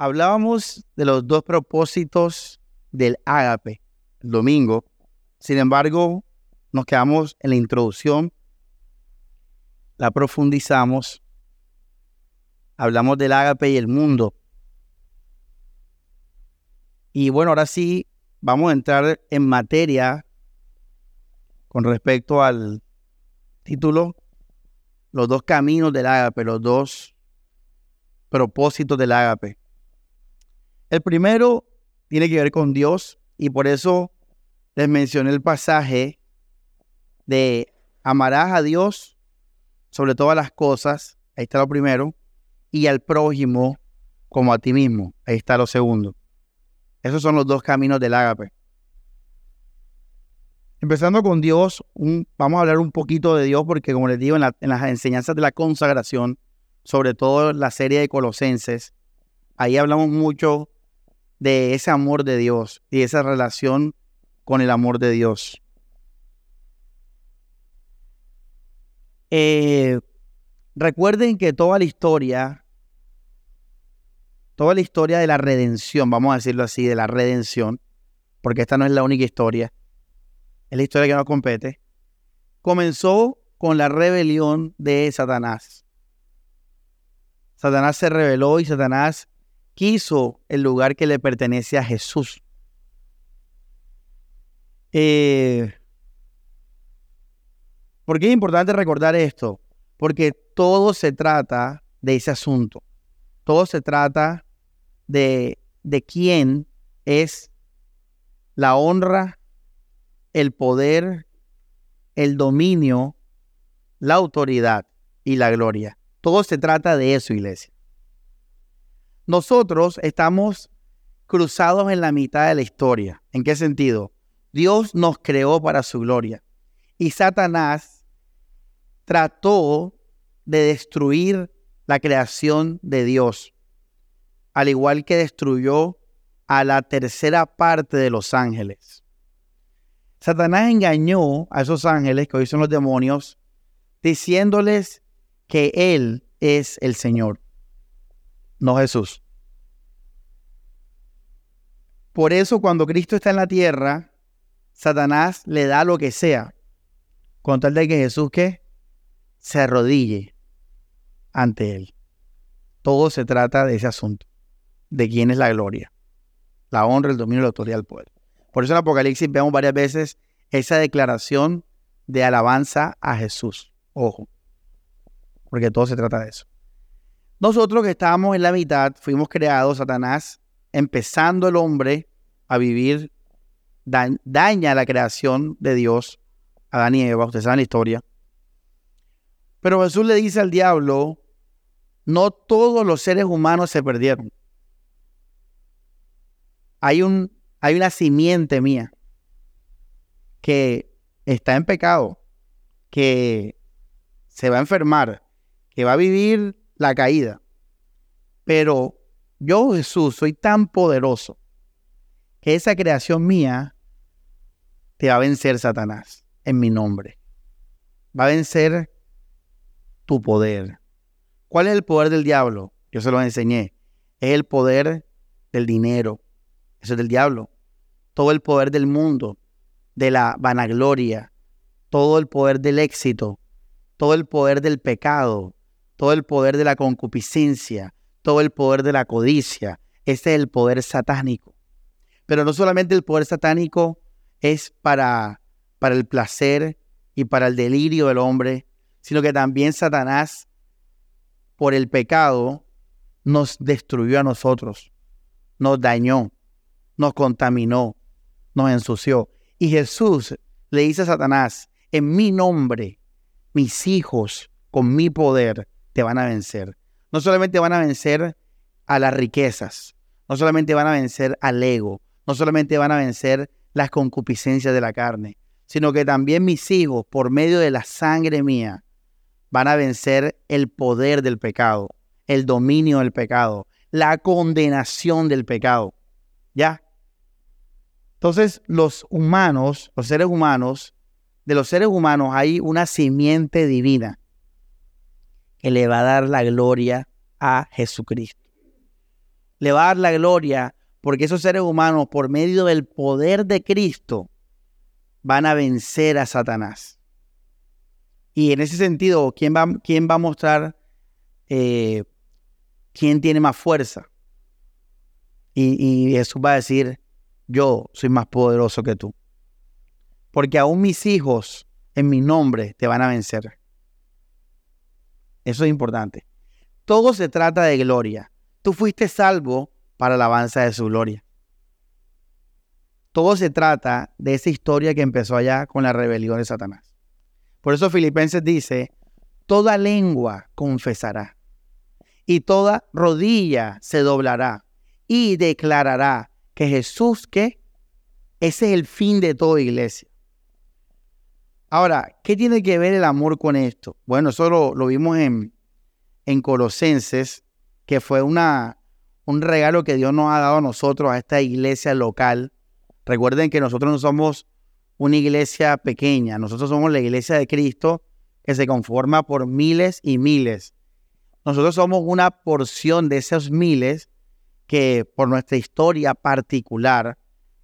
hablábamos de los dos propósitos del ágape el domingo. Sin embargo, nos quedamos en la introducción, la profundizamos, hablamos del ágape y el mundo. Y bueno, ahora sí vamos a entrar en materia con respecto al título, los dos caminos del ágape, los dos propósitos del ágape. El primero tiene que ver con Dios y por eso les mencioné el pasaje de amarás a Dios sobre todas las cosas, ahí está lo primero, y al prójimo como a ti mismo, ahí está lo segundo. Esos son los dos caminos del ágape. Empezando con Dios, vamos a hablar un poquito de Dios porque como les digo en, en las enseñanzas de la consagración, sobre todo la serie de Colosenses, ahí hablamos mucho de ese amor de Dios y esa relación con el amor de Dios. Eh, recuerden que toda la historia, toda la historia de la redención, vamos a decirlo así, de la redención, porque esta no es la única historia, es la historia que nos compete, comenzó con la rebelión de Satanás. Satanás se rebeló y Satanás quiso el lugar que le pertenece a Jesús. Eh, ¿Por qué es importante recordar esto? Porque todo se trata de ese asunto. Todo se trata de, de quién es la honra, el poder, el dominio, la autoridad y la gloria. Todo se trata de eso, iglesia. Nosotros estamos cruzados en la mitad de la historia. ¿En qué sentido? Dios nos creó para su gloria. Y Satanás trató de destruir la creación de Dios, al igual que destruyó a la tercera parte de los ángeles. Satanás engañó a esos ángeles, que hoy son los demonios, diciéndoles que Él es el Señor, no Jesús. Por eso cuando Cristo está en la tierra, Satanás le da lo que sea, con tal de que Jesús que se arrodille ante Él. Todo se trata de ese asunto, de quién es la gloria, la honra, el dominio, la autoridad del poder. Por eso en Apocalipsis vemos varias veces esa declaración de alabanza a Jesús. Ojo, porque todo se trata de eso. Nosotros que estábamos en la mitad, fuimos creados, Satanás, empezando el hombre a vivir, daña la creación de Dios, Adán y Eva, ustedes saben la historia. Pero Jesús le dice al diablo, no todos los seres humanos se perdieron. Hay, un, hay una simiente mía que está en pecado, que se va a enfermar, que va a vivir la caída. Pero yo, Jesús, soy tan poderoso que esa creación mía te va a vencer Satanás en mi nombre. Va a vencer tu poder. ¿Cuál es el poder del diablo? Yo se lo enseñé. Es el poder del dinero. Eso es del diablo. Todo el poder del mundo, de la vanagloria, todo el poder del éxito, todo el poder del pecado, todo el poder de la concupiscencia, todo el poder de la codicia. Ese es el poder satánico. Pero no solamente el poder satánico es para, para el placer y para el delirio del hombre, sino que también Satanás, por el pecado, nos destruyó a nosotros, nos dañó, nos contaminó, nos ensució. Y Jesús le dice a Satanás, en mi nombre, mis hijos, con mi poder, te van a vencer. No solamente van a vencer a las riquezas, no solamente van a vencer al ego, no solamente van a vencer las concupiscencias de la carne, sino que también mis hijos, por medio de la sangre mía, van a vencer el poder del pecado, el dominio del pecado, la condenación del pecado. ¿Ya? Entonces, los humanos, los seres humanos, de los seres humanos hay una simiente divina que le va a dar la gloria a Jesucristo. le va a dar la gloria porque esos seres humanos, por medio del poder de Cristo, van a vencer a Satanás. Y en ese sentido, ¿quién va, quién va a mostrar eh, quién tiene más fuerza? Y, y Jesús va a decir, yo soy más poderoso que tú. Porque aún mis hijos en mi nombre te van a vencer. Eso es importante. Todo se trata de gloria. Tú fuiste salvo para la alabanza de su gloria. Todo se trata de esa historia que empezó allá con la rebelión de Satanás. Por eso Filipenses dice, toda lengua confesará y toda rodilla se doblará y declarará que Jesús, que ese es el fin de toda iglesia. Ahora, ¿qué tiene que ver el amor con esto? Bueno, eso lo, vimos en, en Colosenses, que fue una, un regalo que Dios nos ha dado a nosotros, a esta iglesia local. Recuerden que nosotros no somos una iglesia pequeña, nosotros somos la iglesia de Cristo que se conforma por miles y miles. Nosotros somos una porción de esos miles que por nuestra historia particular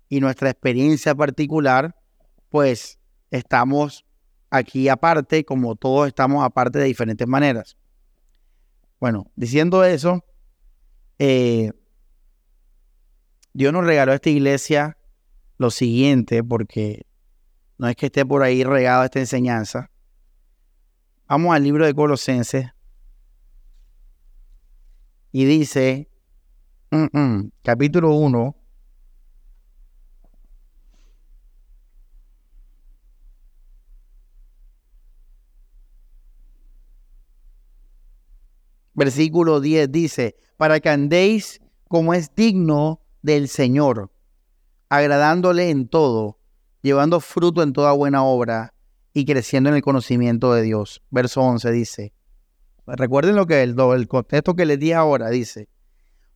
y nuestra experiencia particular, pues estamos aquí aparte, como todos estamos aparte de diferentes maneras. Bueno, diciendo eso, eh, Dios nos regaló a esta iglesia lo siguiente, porque no es que esté por ahí regado esta enseñanza. Vamos al libro de Colosenses y dice, mm, mm, capítulo 1, versículo 10 dice, para que andéis como es digno del Señor, agradándole en todo, llevando fruto en toda buena obra y creciendo en el conocimiento de Dios. Verso 11 dice, recuerden lo que el, el contexto que les di ahora dice,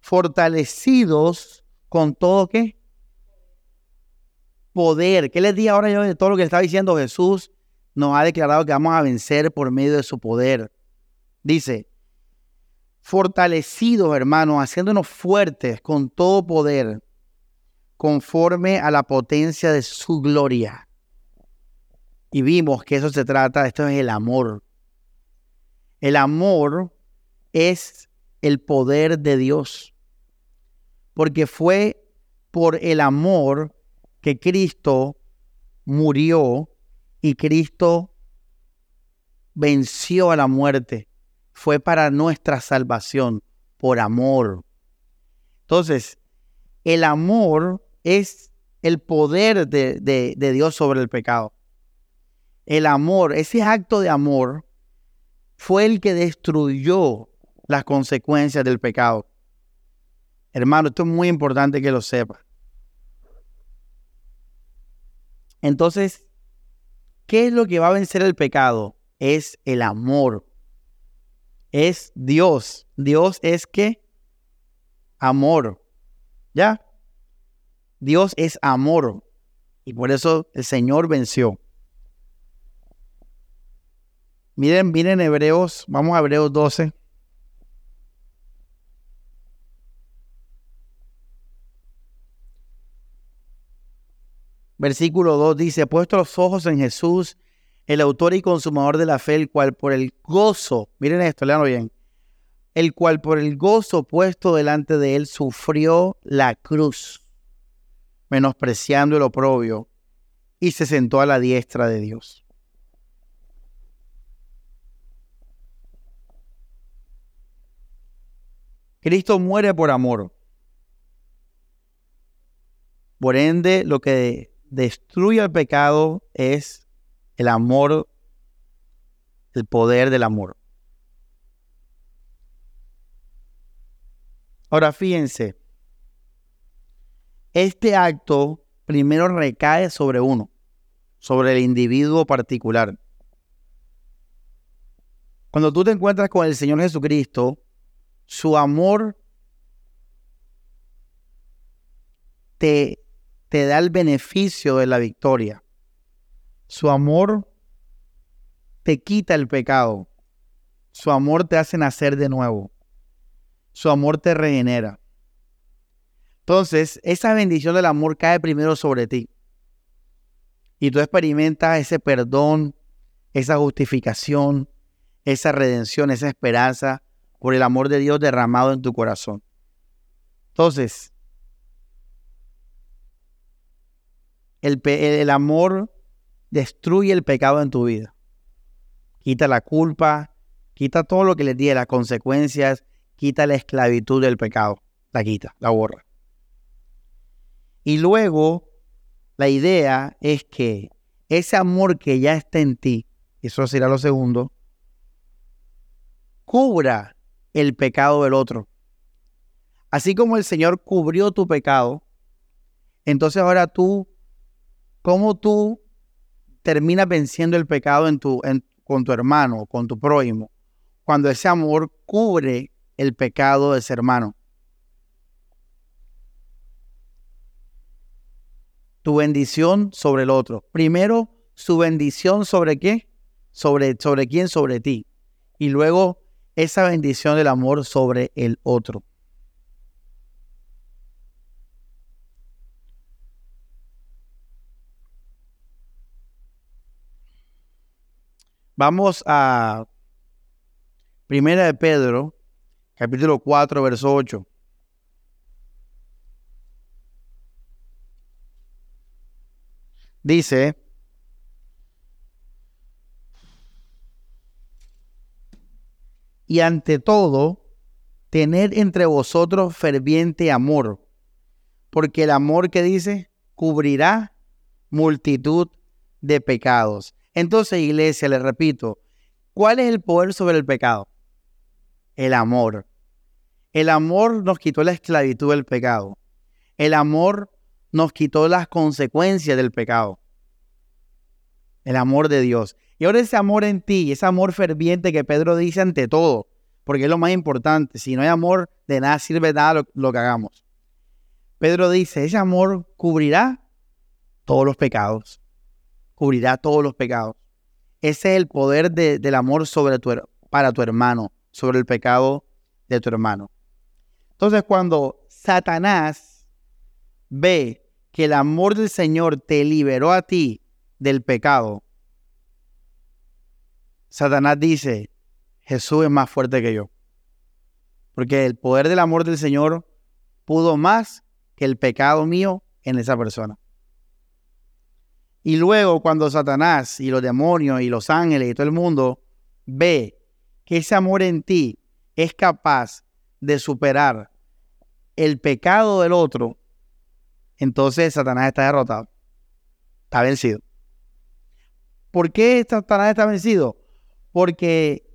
fortalecidos con todo qué? Poder. ¿Qué les di ahora yo de todo lo que está diciendo Jesús? Nos ha declarado que vamos a vencer por medio de su poder. Dice, fortalecidos, hermanos, haciéndonos fuertes con todo poder, conforme a la potencia de su gloria. Y vimos que eso se trata, esto es el amor. El amor es el poder de Dios, porque fue por el amor que Cristo murió y Cristo venció a la muerte fue para nuestra salvación, por amor. Entonces, el amor es el poder de, Dios sobre el pecado. El amor, ese acto de amor, fue el que destruyó las consecuencias del pecado. Hermano, esto es muy importante que lo sepa. Entonces, ¿qué es lo que va a vencer el pecado? Es el amor es Dios. Dios es que amor. ¿Ya? Dios es amor. Y por eso el Señor venció. Miren, miren Hebreos, vamos a Hebreos 12. Versículo 2 dice, puesto los ojos en Jesús, el autor y consumador de la fe, el cual por el gozo, miren esto, leanlo bien, el cual por el gozo puesto delante de él sufrió la cruz, menospreciando el oprobio, y se sentó a la diestra de Dios. Cristo muere por amor. Por ende, lo que destruye el pecado es el amor, el poder del amor. Ahora fíjense, este acto primero recae sobre uno, sobre el individuo particular. Cuando tú te encuentras con el Señor Jesucristo, su amor te, te da el beneficio de la victoria. Su amor te quita el pecado. Su amor te hace nacer de nuevo. Su amor te regenera. Entonces, esa bendición del amor cae primero sobre ti. Y tú experimentas ese perdón, esa justificación, esa redención, esa esperanza por el amor de Dios derramado en tu corazón. Entonces, el, el, amor destruye el pecado en tu vida. Quita la culpa, quita todo lo que le diga, las consecuencias, quita la esclavitud del pecado. La quita, la borra. Y luego, la idea es que ese amor que ya está en ti, eso será lo segundo, cubra el pecado del otro. Así como el Señor cubrió tu pecado, entonces ahora tú, ¿cómo tú terminas venciendo el pecado en tu, con tu hermano, con tu prójimo? Cuando ese amor cubre el pecado de ese hermano. Tu bendición sobre el otro. Primero, su bendición sobre qué? Sobre, sobre quién, sobre ti. Y luego esa bendición del amor sobre el otro. Vamos a Primera de Pedro, capítulo 4, verso 8. Dice, y ante todo, tener entre vosotros ferviente amor, porque el amor que dice cubrirá multitud de pecados. Entonces, iglesia, le repito, ¿cuál es el poder sobre el pecado? El amor. El amor nos quitó la esclavitud del pecado. El amor nos quitó las consecuencias del pecado. El amor de Dios. Y ahora ese amor en ti, ese amor ferviente que Pedro dice ante todo, porque es lo más importante. Si no hay amor, de nada sirve nada lo, que hagamos. Pedro dice, ese amor cubrirá todos los pecados. Cubrirá todos los pecados. Ese es el poder del amor tu, para tu hermano, sobre el pecado de tu hermano. Entonces, cuando Satanás ve que el amor del Señor te liberó a ti del pecado, Satanás dice, Jesús es más fuerte que yo. Porque el poder del amor del Señor pudo más que el pecado mío en esa persona. Y luego cuando Satanás y los demonios y los ángeles y todo el mundo ve que ese amor en ti es capaz de superar el pecado del otro, entonces Satanás está derrotado. Está vencido. ¿Por qué Satanás está vencido? Porque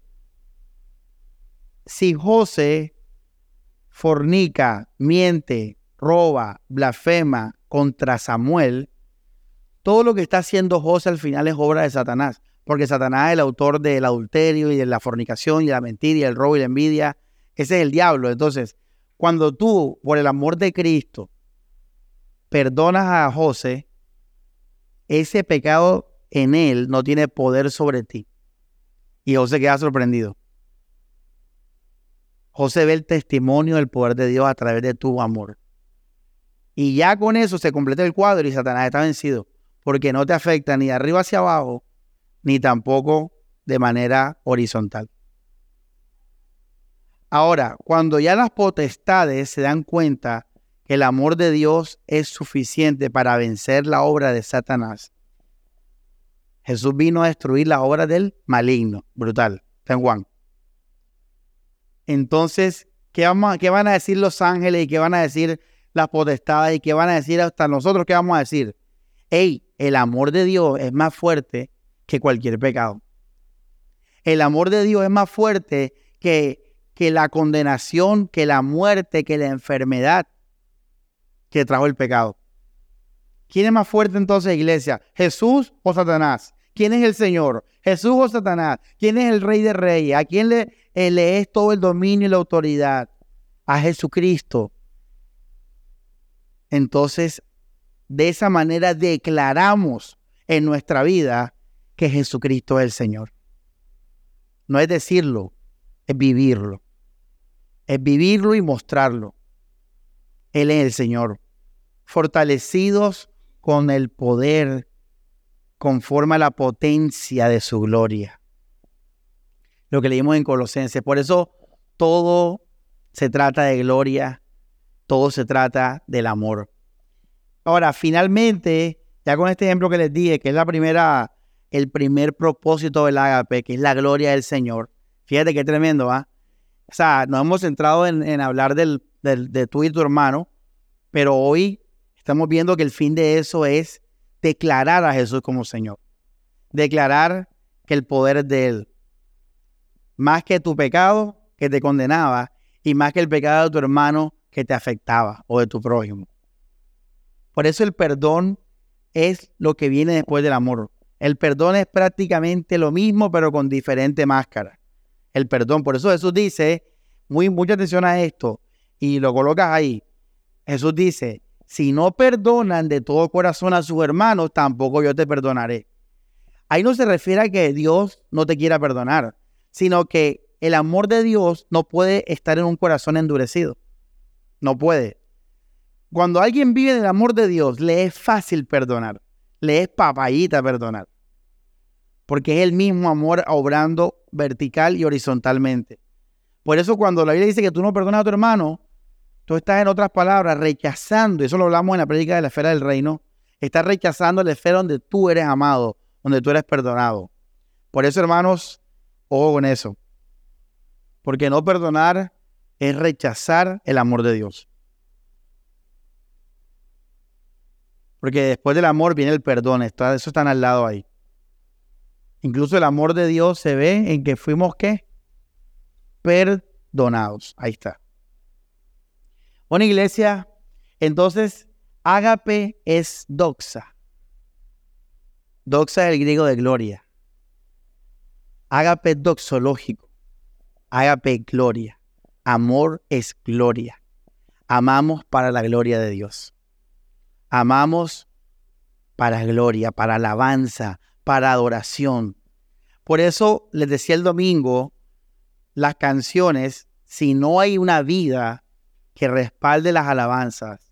si José fornica, miente, roba, blasfema contra Samuel, todo lo que está haciendo José al final es obra de Satanás, porque Satanás es el autor del adulterio y de la fornicación y la mentira y el robo y la envidia. Ese es el diablo. Entonces, cuando tú, por el amor de Cristo, perdonas a José, ese pecado en él no tiene poder sobre ti. Y José queda sorprendido. José ve el testimonio del poder de Dios a través de tu amor. Y ya con eso se completa el cuadro y Satanás está vencido, porque no te afecta ni arriba hacia abajo, ni tampoco de manera horizontal. Ahora, cuando ya las potestades se dan cuenta que el amor de Dios es suficiente para vencer la obra de Satanás, Jesús vino a destruir la obra del maligno, brutal, San Juan. Entonces, ¿qué, vamos, ¿qué van a decir los ángeles y qué van a decir las potestades y qué van a decir hasta nosotros? ¿Qué vamos a decir? Hey, el amor de Dios es más fuerte que cualquier pecado. El amor de Dios es más fuerte que, que la condenación, que la muerte, que la enfermedad que trajo el pecado. ¿Quién es más fuerte entonces, iglesia? ¿Jesús o Satanás? ¿Quién es el Señor? ¿Jesús o Satanás? ¿Quién es el Rey de Reyes? ¿A quién le, le es todo el dominio y la autoridad a Jesucristo. Entonces, de esa manera declaramos en nuestra vida que Jesucristo es el Señor. No es decirlo, es vivirlo. Es vivirlo y mostrarlo. Él es el Señor. Fortalecidos con el poder conforme a la potencia de su gloria. Lo que leímos en Colosenses. Por eso todo se trata de gloria, todo se trata del amor. Ahora, finalmente, ya con este ejemplo que les dije, que es la primera, el primer propósito del ágape, que es la gloria del Señor. Fíjate qué tremendo, ¿ah? O sea, nos hemos centrado en, hablar del, de tú y tu hermano, pero hoy estamos viendo que el fin de eso es declarar a Jesús como Señor. Declarar que el poder es de Él. Más que tu pecado que te condenaba y más que el pecado de tu hermano que te afectaba o de tu prójimo. Por eso el perdón es lo que viene después del amor. El perdón es prácticamente lo mismo, pero con diferente máscara. El perdón. Por eso Jesús dice, muy, mucha atención a esto, y lo colocas ahí. Jesús dice, si no perdonan de todo corazón a sus hermanos, tampoco yo te perdonaré. Ahí no se refiere a que Dios no te quiera perdonar, sino que el amor de Dios no puede estar en un corazón endurecido. No puede. Cuando alguien vive en el amor de Dios, le es fácil perdonar. Le es papayita perdonar. Porque es el mismo amor obrando vertical y horizontalmente. Por eso cuando la Biblia dice que tú no perdonas a tu hermano, Tú estás, en otras palabras, rechazando, y eso lo hablamos en la prédica de la esfera del reino, estás rechazando la esfera donde tú eres amado, donde tú eres perdonado. Por eso, hermanos, ojo con eso. Porque no perdonar es rechazar el amor de Dios. Porque después del amor viene el perdón, está, eso están al lado ahí. Incluso el amor de Dios se ve en que fuimos qué? Perdonados. Ahí está. Una iglesia, entonces, ágape es doxa. Doxa es el griego de gloria. Ágape doxológico. Ágape gloria. Amor es gloria. Amamos para la gloria de Dios. Amamos para gloria, para alabanza, para adoración. Por eso les decía el domingo, las canciones, si no hay una vida que respalde las alabanzas.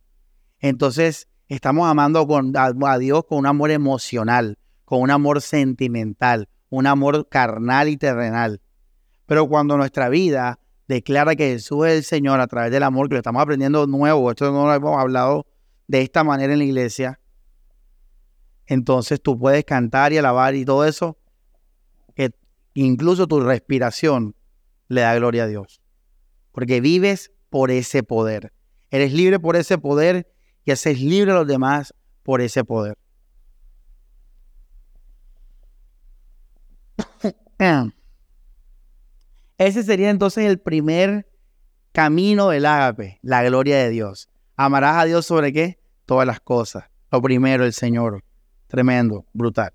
Entonces, estamos amando a, Dios con un amor emocional, con un amor sentimental, un amor carnal y terrenal. Pero cuando nuestra vida declara que Jesús es el Señor a través del amor, que lo estamos aprendiendo nuevo, esto no lo hemos hablado de esta manera en la iglesia, entonces tú puedes cantar y alabar y todo eso, que incluso tu respiración le da gloria a Dios. Porque vives por ese poder. Eres libre por ese poder y haces libre a los demás por ese poder. Ese sería entonces el primer camino del ágape, la gloria de Dios. Amarás a Dios sobre qué? Todas las cosas. Lo primero, el Señor. Tremendo, brutal.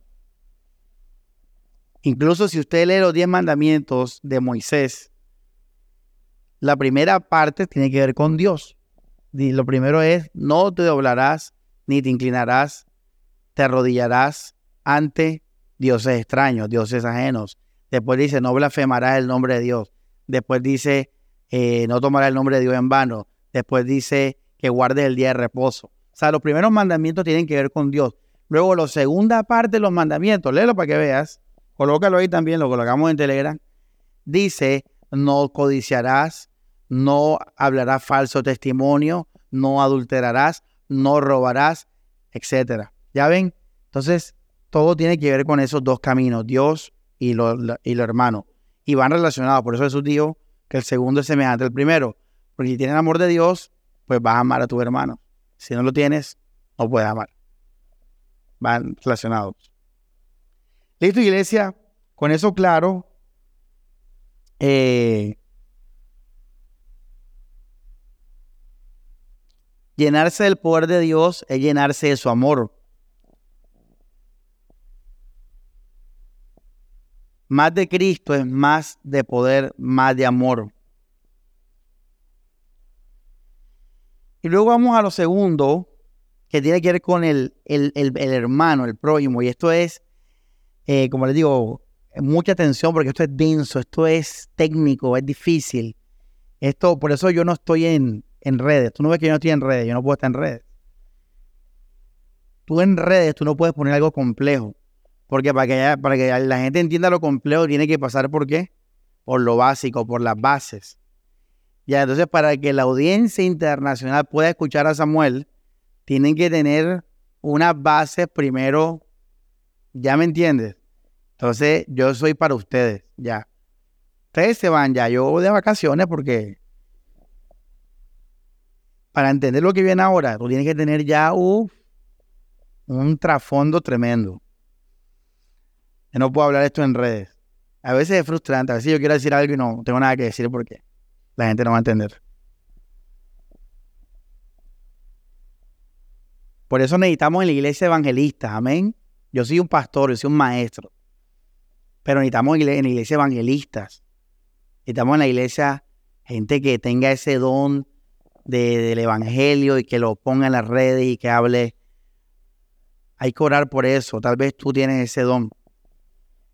Incluso si usted lee los diez mandamientos de Moisés, la primera parte tiene que ver con Dios. Y lo primero es, no te doblarás ni te inclinarás, te arrodillarás ante dioses extraños, dioses ajenos. Después dice, no blasfemarás el nombre de Dios. Después dice, eh, no tomarás el nombre de Dios en vano. Después dice que guardes el día de reposo. O sea, los primeros mandamientos tienen que ver con Dios. Luego, la segunda parte de los mandamientos, léelo para que veas, colócalo ahí también, lo colocamos en Telegram. Dice, no codiciarás, no hablarás falso testimonio, no adulterarás, no robarás, etc. ¿Ya ven? Entonces, todo tiene que ver con esos dos caminos, Dios y lo, y lo hermano. Y van relacionados. Por eso Jesús dijo que el segundo es semejante al primero. Porque si tienes amor de Dios, pues vas a amar a tu hermano. Si no lo tienes, no puedes amar. Van relacionados. Listo, iglesia. Con eso claro, eh, llenarse del poder de Dios es llenarse de su amor. Más de Cristo es más de poder, más de amor. Y luego vamos a lo segundo, que tiene que ver con el, el, hermano, el prójimo. Y esto es, eh, como les digo, mucha atención porque esto es denso, esto es técnico, es difícil. Esto, por eso yo no estoy en, en redes. Tú no ves que yo no estoy en redes, yo no puedo estar en redes. Tú en redes, tú no puedes poner algo complejo. Porque para que, para que la gente entienda lo complejo, tiene que pasar por qué? Por lo básico, por las bases. Ya, entonces para que la audiencia internacional pueda escuchar a Samuel, tienen que tener unas bases primero, ¿ya me entiendes? Entonces yo soy para ustedes, ya. Ustedes se van ya, yo de vacaciones porque para entender lo que viene ahora, tú tienes que tener ya un trasfondo tremendo. Yo no puedo hablar esto en redes. A veces es frustrante, a veces yo quiero decir algo y no tengo nada que decir porque la gente no va a entender. Por eso necesitamos en la iglesia evangelistas, amén. Yo soy un pastor, yo soy un maestro. Pero necesitamos en la iglesia evangelistas. Necesitamos en la iglesia gente que tenga ese don del evangelio y que lo ponga en las redes y que hable. Hay que orar por eso. Tal vez tú tienes ese don.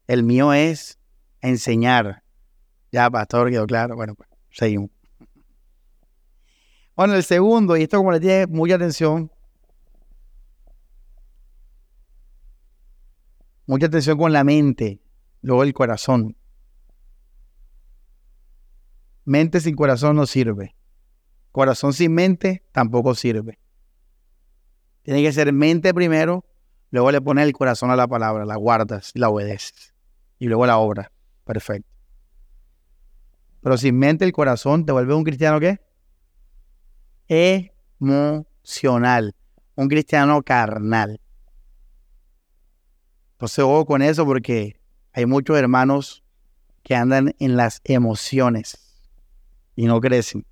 El mío es enseñar. Ya, pastor, quedó claro. Bueno, pues seguimos. Bueno, el segundo, y esto como le tiene mucha atención, mucha atención con la mente, luego el corazón. Mente sin corazón no sirve. Corazón sin mente tampoco sirve. Tiene que ser mente primero, luego le pones el corazón a la palabra, la guardas la obedeces y luego la obra. Perfecto. Pero sin mente el corazón te vuelve un cristiano qué? Emocional. Un cristiano carnal. Entonces ojo con eso porque hay muchos hermanos que andan en las emociones y no crecen.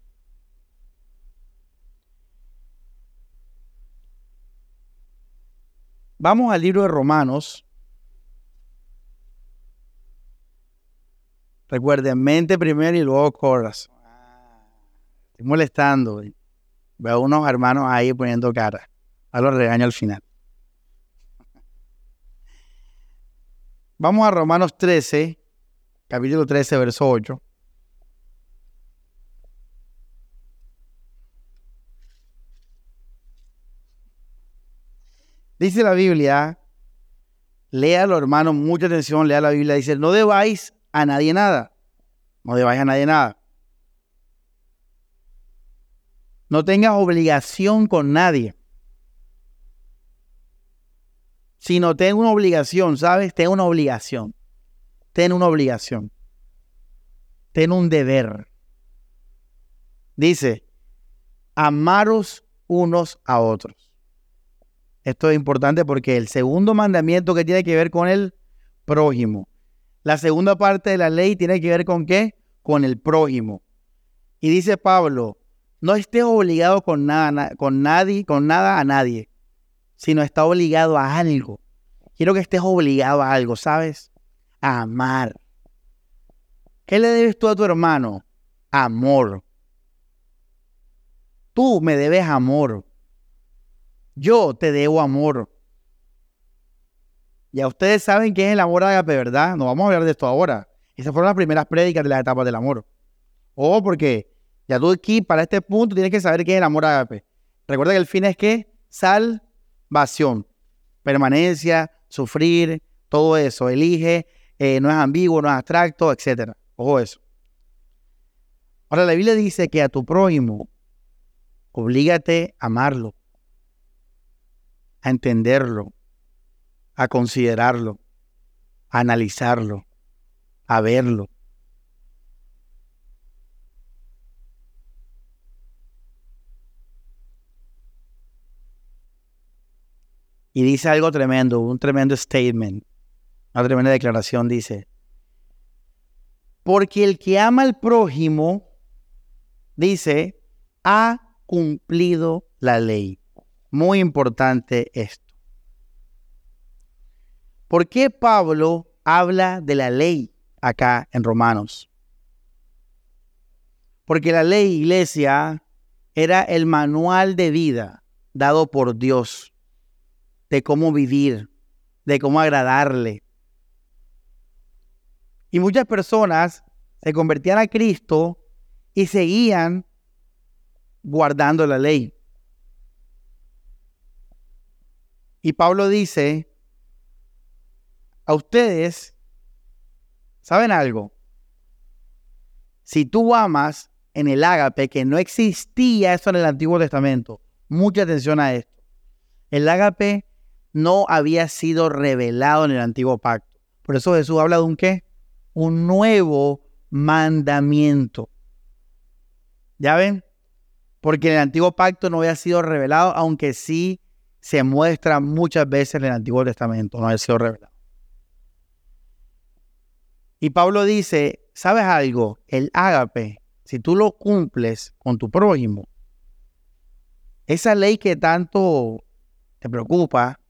Vamos al libro de Romanos, Recuerden, mente primero y luego corazón. Estoy molestando. Veo unos hermanos ahí poniendo cara. A los regaño al final. Vamos a Romanos 13, capítulo 13, verso 8. Dice la Biblia, léalo hermanos, mucha atención, lea la Biblia, dice, no debáis a nadie nada. No debáis a nadie nada. No tengas obligación con nadie. Si no tengo una obligación, ¿sabes? Tengo una obligación. Ten una obligación. Ten un deber. Dice, amaros unos a otros. Esto es importante porque el segundo mandamiento que tiene que ver con el prójimo la segunda parte de la ley tiene que ver con qué? Con el prójimo. Y dice Pablo, no estés obligado con nada, con nadie, con nada a nadie, sino está obligado a algo. Quiero que estés obligado a algo, ¿sabes? A amar. ¿Qué le debes tú a tu hermano? Amor. Tú me debes amor. Yo te debo amor. Ya ustedes saben qué es el amor ágape, ¿verdad? No vamos a hablar de esto ahora. Esas fueron las primeras prédicas de las etapas del amor. O porque ya tú aquí, para este punto, tienes que saber qué es el amor ágape. Recuerda que el fin es que salvación, permanencia, sufrir, todo eso. Elige, eh, no es ambiguo, no es abstracto, etc. Ojo eso. Ahora la Biblia dice que a tu prójimo, oblígate a amarlo, a entenderlo, a considerarlo, a analizarlo, a verlo. Y dice algo tremendo, un tremendo statement, una tremenda declaración. Dice, porque el que ama al prójimo, dice, ha cumplido la ley. Muy importante esto. ¿Por qué Pablo habla de la ley acá en Romanos? Porque la ley, iglesia, era el manual de vida dado por Dios de cómo vivir, de cómo agradarle. Y muchas personas se convertían a Cristo y seguían guardando la ley. Y Pablo dice, a ustedes, ¿saben algo? Si tú amas en el ágape, que no existía eso en el Antiguo Testamento, mucha atención a esto. El ágape no había sido revelado en el Antiguo Pacto. Por eso Jesús habla de un qué? Un nuevo mandamiento. ¿Ya ven? Porque en el Antiguo Pacto no había sido revelado, aunque sí se muestra muchas veces en el Antiguo Testamento, no había sido revelado. Y Pablo dice, ¿sabes algo? El ágape, si tú lo cumples con tu prójimo, esa ley que tanto te preocupa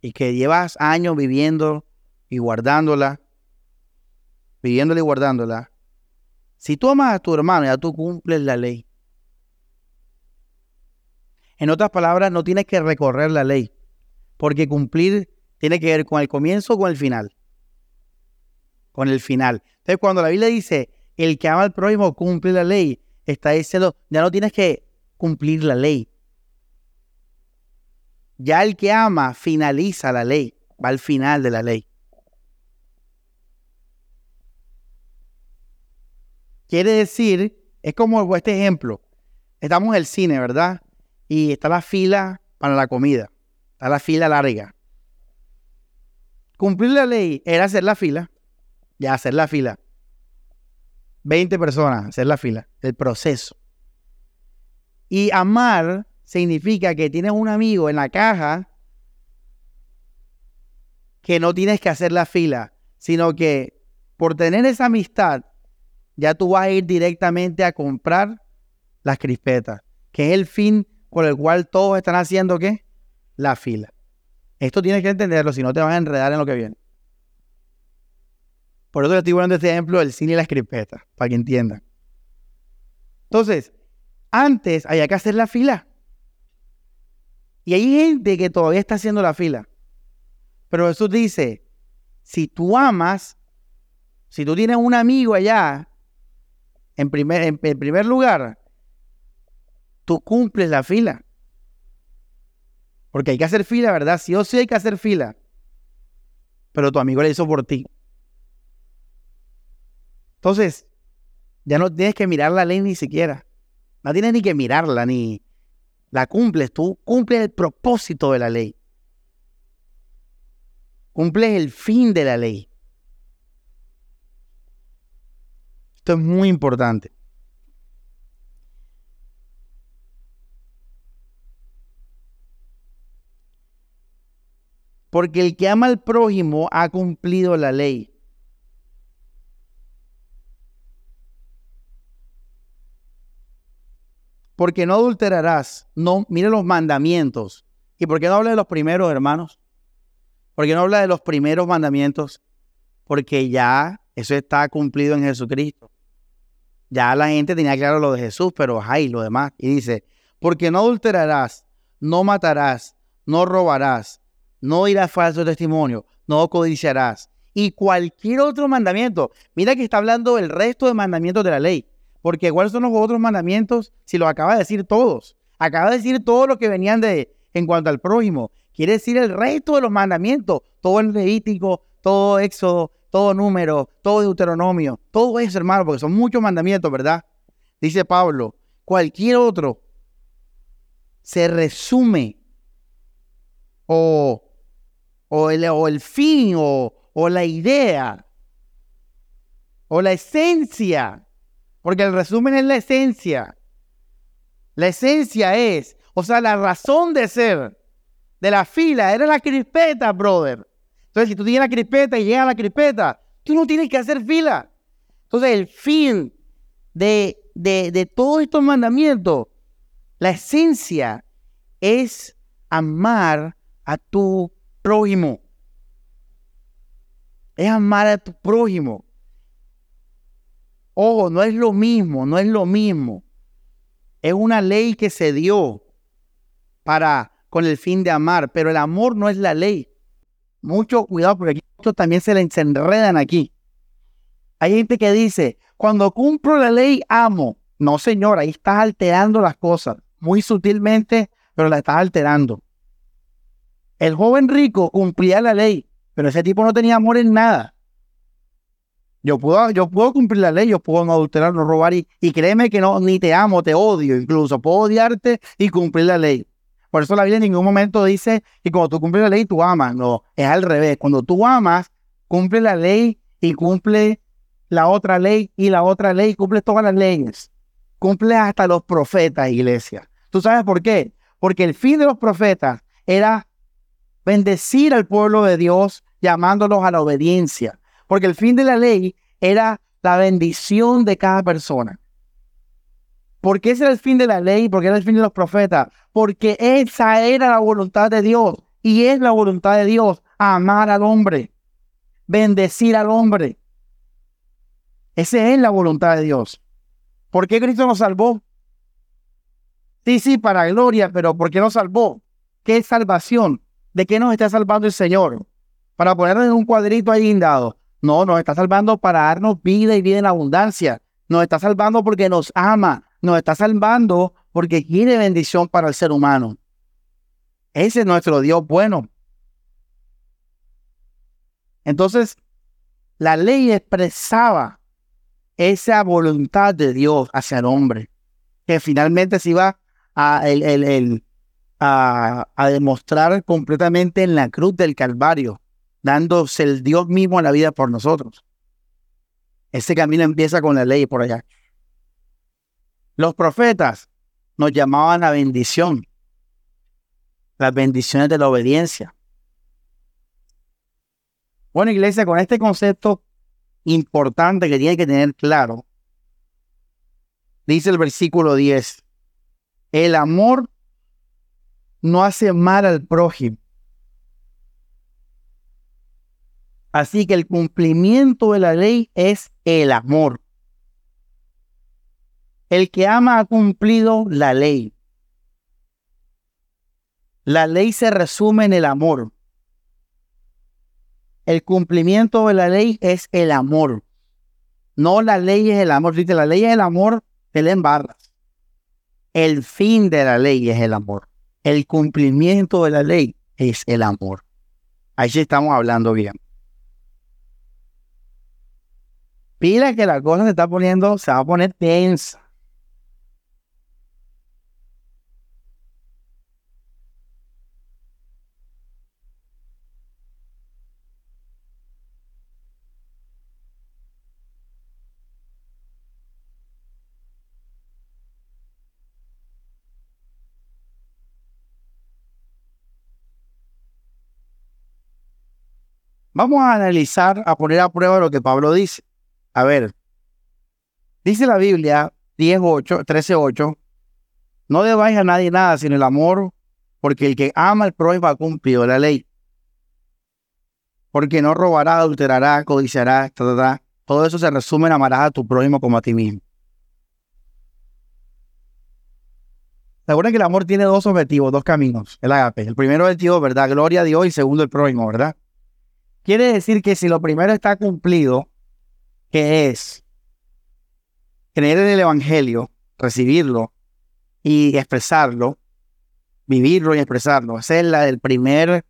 y que llevas años viviendo y guardándola, viviéndola y guardándola, si tú amas a tu hermano, ya tú cumples la ley. En otras palabras, no tienes que recorrer la ley, porque cumplir tiene que ver con el comienzo o con el final. Con el final. Entonces, cuando la Biblia dice, el que ama al prójimo cumple la ley, está diciendo, ya no tienes que cumplir la ley. Ya el que ama finaliza la ley, va al final de la ley. Quiere decir, es como este ejemplo. Estamos en el cine, ¿verdad? Y está la fila para la comida. Está la fila larga. Cumplir la ley era hacer la fila. Ya, hacer la fila. 20 personas, hacer la fila. El proceso. Y amar significa que tienes un amigo en la caja que no tienes que hacer la fila, sino que por tener esa amistad ya tú vas a ir directamente a comprar las crispetas, que es el fin por el cual todos están haciendo qué? La fila. Esto tienes que entenderlo, si no te vas a enredar en lo que viene. Por eso le estoy poniendo este ejemplo del cine y las crispetas, para que entiendan. Entonces, antes había que hacer la fila. Y hay gente que todavía está haciendo la fila. Pero Jesús dice, si tú amas, si tú tienes un amigo allá en primer, en, primer lugar, tú cumples la fila. Porque hay que hacer fila, ¿verdad? Sí o sí hay que hacer fila. Pero tu amigo le hizo por ti. Entonces, ya no tienes que mirar la ley ni siquiera. No tienes ni que mirarla, ni la cumples. Tú cumples el propósito de la ley. Cumples el fin de la ley. Esto es muy importante. Porque el que ama al prójimo ha cumplido la ley. Porque no adulterarás. No, mire los mandamientos. ¿Y por qué no habla de los primeros, hermanos? ¿Por qué no habla de los primeros mandamientos? Porque ya eso está cumplido en Jesucristo. Ya la gente tenía claro lo de Jesús, pero hay lo demás. Y dice, porque no adulterarás, no matarás, no robarás, no irás falso testimonio, no codiciarás. Y cualquier otro mandamiento. Mira que está hablando el resto de mandamientos de la ley. Porque ¿cuáles son los otros mandamientos? Si los acaba de decir todos. Acaba de decir todo lo que venían de en cuanto al prójimo. Quiere decir el resto de los mandamientos. Todo el Levítico, todo Éxodo, todo número, todo Deuteronomio, todo eso, hermano, porque son muchos mandamientos, ¿verdad? Dice Pablo, cualquier otro se resume o, o, el, o el fin o, o la idea o la esencia, porque el resumen es la esencia. La esencia es, o sea, la razón de ser de la fila era la crispeta, brother. Entonces, si tú tienes la crispeta y llegas a la crispeta, tú no tienes que hacer fila. Entonces, el fin de, de, de todos estos mandamientos, la esencia es amar a tu prójimo. Es amar a tu prójimo. Ojo, no es lo mismo, no es lo mismo. Es una ley que se dio para con el fin de amar, pero el amor no es la ley. Mucho cuidado porque aquí también se le enredan aquí. Hay gente que dice, cuando cumplo la ley, amo. No, señor, ahí estás alterando las cosas, muy sutilmente, pero la estás alterando. El joven rico cumplía la ley, pero ese tipo no tenía amor en nada. Yo puedo, yo puedo cumplir la ley, yo puedo no adulterar, no robar y, y créeme que no, ni te amo, te odio incluso. Puedo odiarte y cumplir la ley. Por eso la Biblia en ningún momento dice que cuando tú cumples la ley, tú amas. No, es al revés. Cuando tú amas, cumple la ley y cumple la otra ley y la otra ley, cumple todas las leyes. Cumple hasta los profetas, iglesia. ¿Tú sabes por qué? Porque el fin de los profetas era bendecir al pueblo de Dios llamándolos a la obediencia. Porque el fin de la ley era la bendición de cada persona. ¿Por qué ese era el fin de la ley? ¿Por qué era el fin de los profetas? Porque esa era la voluntad de Dios. Y es la voluntad de Dios amar al hombre, bendecir al hombre. Esa es la voluntad de Dios. ¿Por qué Cristo nos salvó? Sí, sí, para gloria, pero ¿por qué nos salvó? ¿Qué es salvación? ¿De qué nos está salvando el Señor? Para ponernos en un cuadrito ahí guindado. No, nos está salvando para darnos vida y vida en abundancia. Nos está salvando porque nos ama. Nos está salvando porque quiere bendición para el ser humano. Ese es nuestro Dios bueno. Entonces, la ley expresaba esa voluntad de Dios hacia el hombre, que finalmente se iba a, a, demostrar completamente en la cruz del Calvario, dándose el Dios mismo a la vida por nosotros. Ese camino empieza con la ley por allá. Los profetas nos llamaban a bendición, las bendiciones de la obediencia. Bueno, iglesia, con este concepto importante que tiene que tener claro, dice el versículo 10, el amor no hace mal al prójimo. Así que el cumplimiento de la ley es el amor. El que ama ha cumplido la ley. La ley se resume en el amor. El cumplimiento de la ley es el amor. No la ley es el amor. Dice, la ley es el amor, te le embarras. El fin de la ley es el amor. El cumplimiento de la ley es el amor. Ahí sí estamos hablando bien. Pila que la cosa se está poniendo, se va a poner tensa. Vamos a analizar, a poner a prueba lo que Pablo dice. A ver, dice la Biblia 10.8, 13.8, no debáis a nadie nada sino el amor, porque el que ama al prójimo ha cumplido la ley. Porque no robará, adulterará, codiciará, todo eso se resume en amarás a tu prójimo como a ti mismo. Recuerden que el amor tiene dos objetivos, dos caminos, el agape. El primero objetivo, ¿verdad? Gloria a Dios y segundo el prójimo, ¿verdad? Quiere decir que si lo primero está cumplido, que es creer en el Evangelio, recibirlo y expresarlo, vivirlo y expresarlo, esa es la del primer,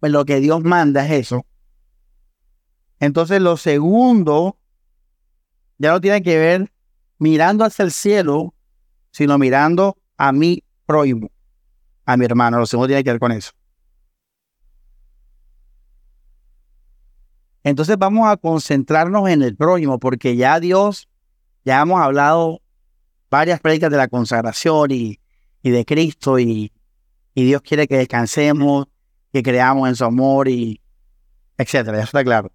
pues lo que Dios manda es eso. Entonces lo segundo ya no tiene que ver mirando hacia el cielo, sino mirando a mi prójimo, a mi hermano. Lo segundo tiene que ver con eso. Entonces vamos a concentrarnos en el prójimo, porque ya Dios, ya hemos hablado varias prédicas de la consagración y, de Cristo, y, y, Dios quiere que descansemos, que creamos en su amor, y etcétera. Eso está claro.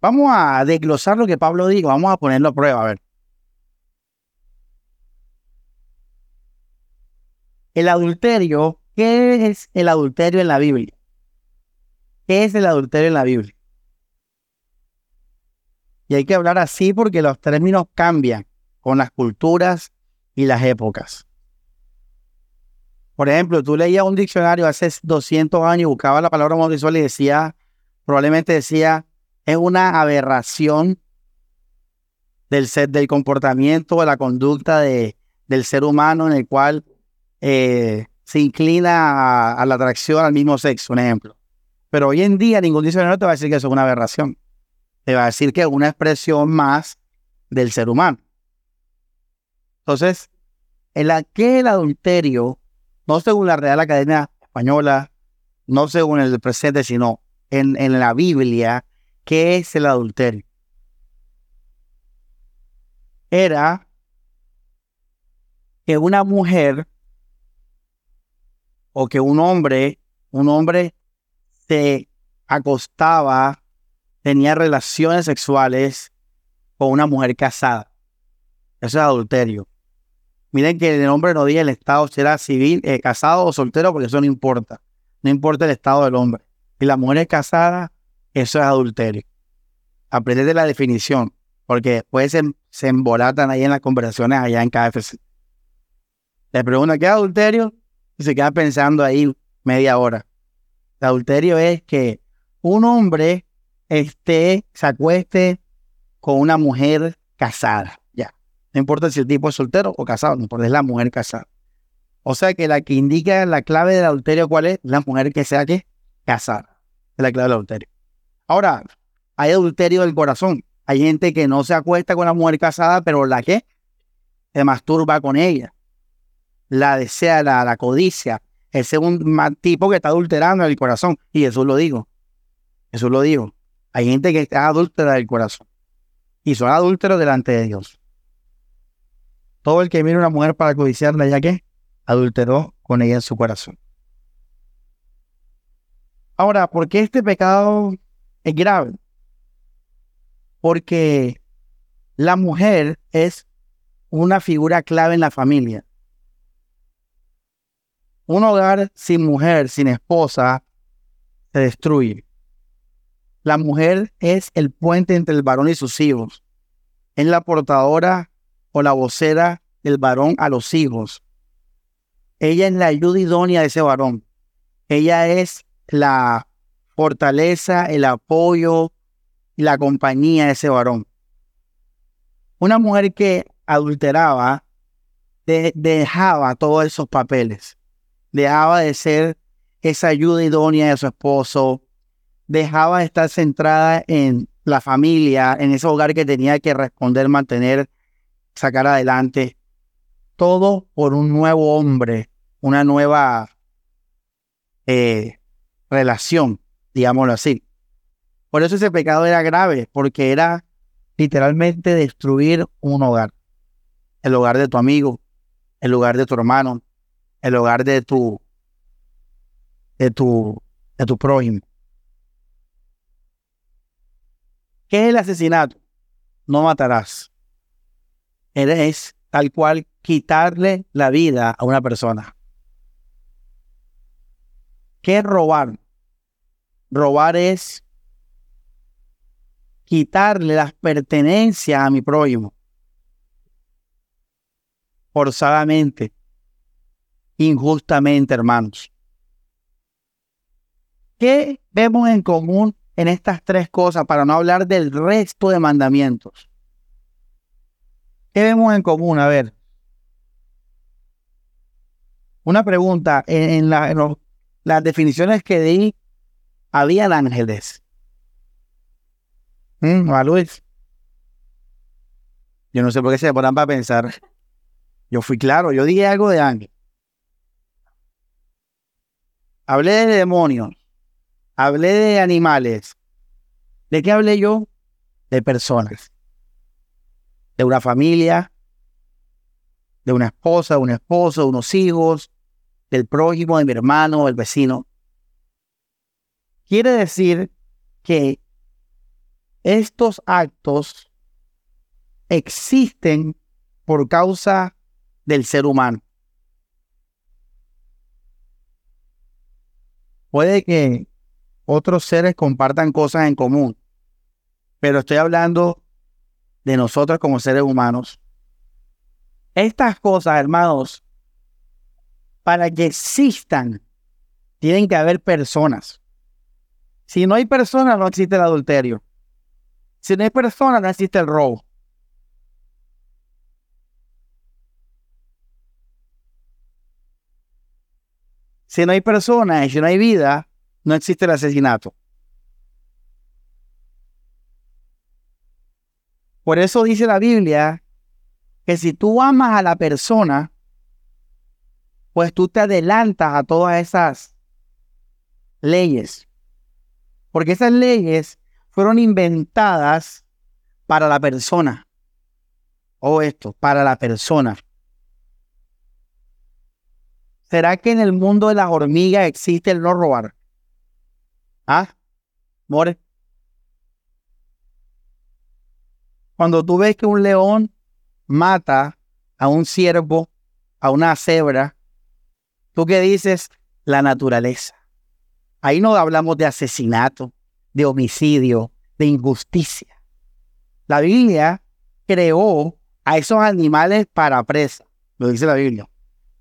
Vamos a desglosar lo que Pablo dijo, vamos a ponerlo a prueba, a ver. El adulterio, ¿qué es el adulterio en la Biblia? ¿Qué es el adulterio en la Biblia? Y hay que hablar así porque los términos cambian con las culturas y las épocas. Por ejemplo, tú leías un diccionario hace 200 años, buscaba la palabra homosexual y decía, probablemente decía, es una aberración del, ser, del comportamiento, de la conducta de, del ser humano en el cual eh, se inclina a, la atracción al mismo sexo, un ejemplo. Pero hoy en día ningún diccionario te va a decir que eso es una aberración. Te va a decir que es una expresión más del ser humano. Entonces, el, ¿qué es el adulterio? No según la Real Academia Española, no según el presente, sino en, en la Biblia, ¿qué es el adulterio? Era que una mujer o que un hombre, un hombre se acostaba, tenía relaciones sexuales con una mujer casada. Eso es adulterio. Miren que el hombre no diga el estado si era civil, eh, casado o soltero, porque eso no importa. No importa el estado del hombre. Y la mujer es casada, eso es adulterio. Aprende de la definición, porque después se, se embolatan ahí en las conversaciones allá en KFC. Le pregunta, ¿qué es adulterio? Y se queda pensando ahí media hora. El adulterio es que un hombre esté, se acueste con una mujer casada. Ya. No importa si el tipo es soltero o casado, no importa, es la mujer casada. O sea que la que indica la clave del adulterio, ¿cuál es? La mujer que sea que casada. Es la clave del adulterio. Ahora, hay adulterio del corazón. Hay gente que no se acuesta con la mujer casada, pero la que se masturba con ella la desea, la codicia. Ese es un tipo que está adulterando el corazón. Y eso lo digo. Eso lo digo. Hay gente que está adúltera del corazón. Y son adúlteros delante de Dios. Todo el que mira a una mujer para codiciarla, ya que adulteró con ella en su corazón. Ahora, ¿por qué este pecado es grave? Porque la mujer es una figura clave en la familia. Un hogar sin mujer, sin esposa, se destruye. La mujer es el puente entre el varón y sus hijos. Es la portadora o la vocera del varón a los hijos. Ella es la ayuda idónea de ese varón. Ella es la fortaleza, el apoyo y la compañía de ese varón. Una mujer que adulteraba dejaba todos esos papeles dejaba de ser esa ayuda idónea de su esposo, dejaba de estar centrada en la familia, en ese hogar que tenía que responder, mantener, sacar adelante. Todo por un nuevo hombre, una nueva eh, relación, digámoslo así. Por eso ese pecado era grave, porque era literalmente destruir un hogar. El hogar de tu amigo, el hogar de tu hermano, el hogar de tu, de tu, de tu prójimo. ¿Qué es el asesinato? No matarás. Es tal cual quitarle la vida a una persona. ¿Qué es robar? Robar es quitarle las pertenencias a mi prójimo. Forzadamente injustamente, hermanos. ¿Qué vemos en común en estas tres cosas para no hablar del resto de mandamientos? ¿Qué vemos en común? A ver. Una pregunta. En, las definiciones que di, había ángeles. ¿Mm? ¿A Luis? Yo no sé por qué se ponen para pensar. Yo fui claro, yo dije algo de ángel. Hablé de demonios. Hablé de animales. ¿De qué hablé yo? De personas. De una familia, de una esposa, de un esposo, de unos hijos, del prójimo, de mi hermano, del vecino. Quiere decir que estos actos existen por causa del ser humano. Puede que otros seres compartan cosas en común, pero estoy hablando de nosotros como seres humanos. Estas cosas, hermanos, para que existan, tienen que haber personas. Si no hay personas, no existe el adulterio. Si no hay personas, no existe el robo. Si no hay personas si no hay vida, no existe el asesinato. Por eso dice la Biblia que si tú amas a la persona, pues tú te adelantas a todas esas leyes. Porque esas leyes fueron inventadas para la persona. O esto, para la persona. ¿Será que en el mundo de las hormigas existe el no robar? ¿Ah? More. Cuando tú ves que un león mata a un ciervo, a una cebra, ¿Tú qué dices? La naturaleza. Ahí no hablamos de asesinato, de homicidio, de injusticia. La Biblia creó a esos animales para presa, lo dice la Biblia.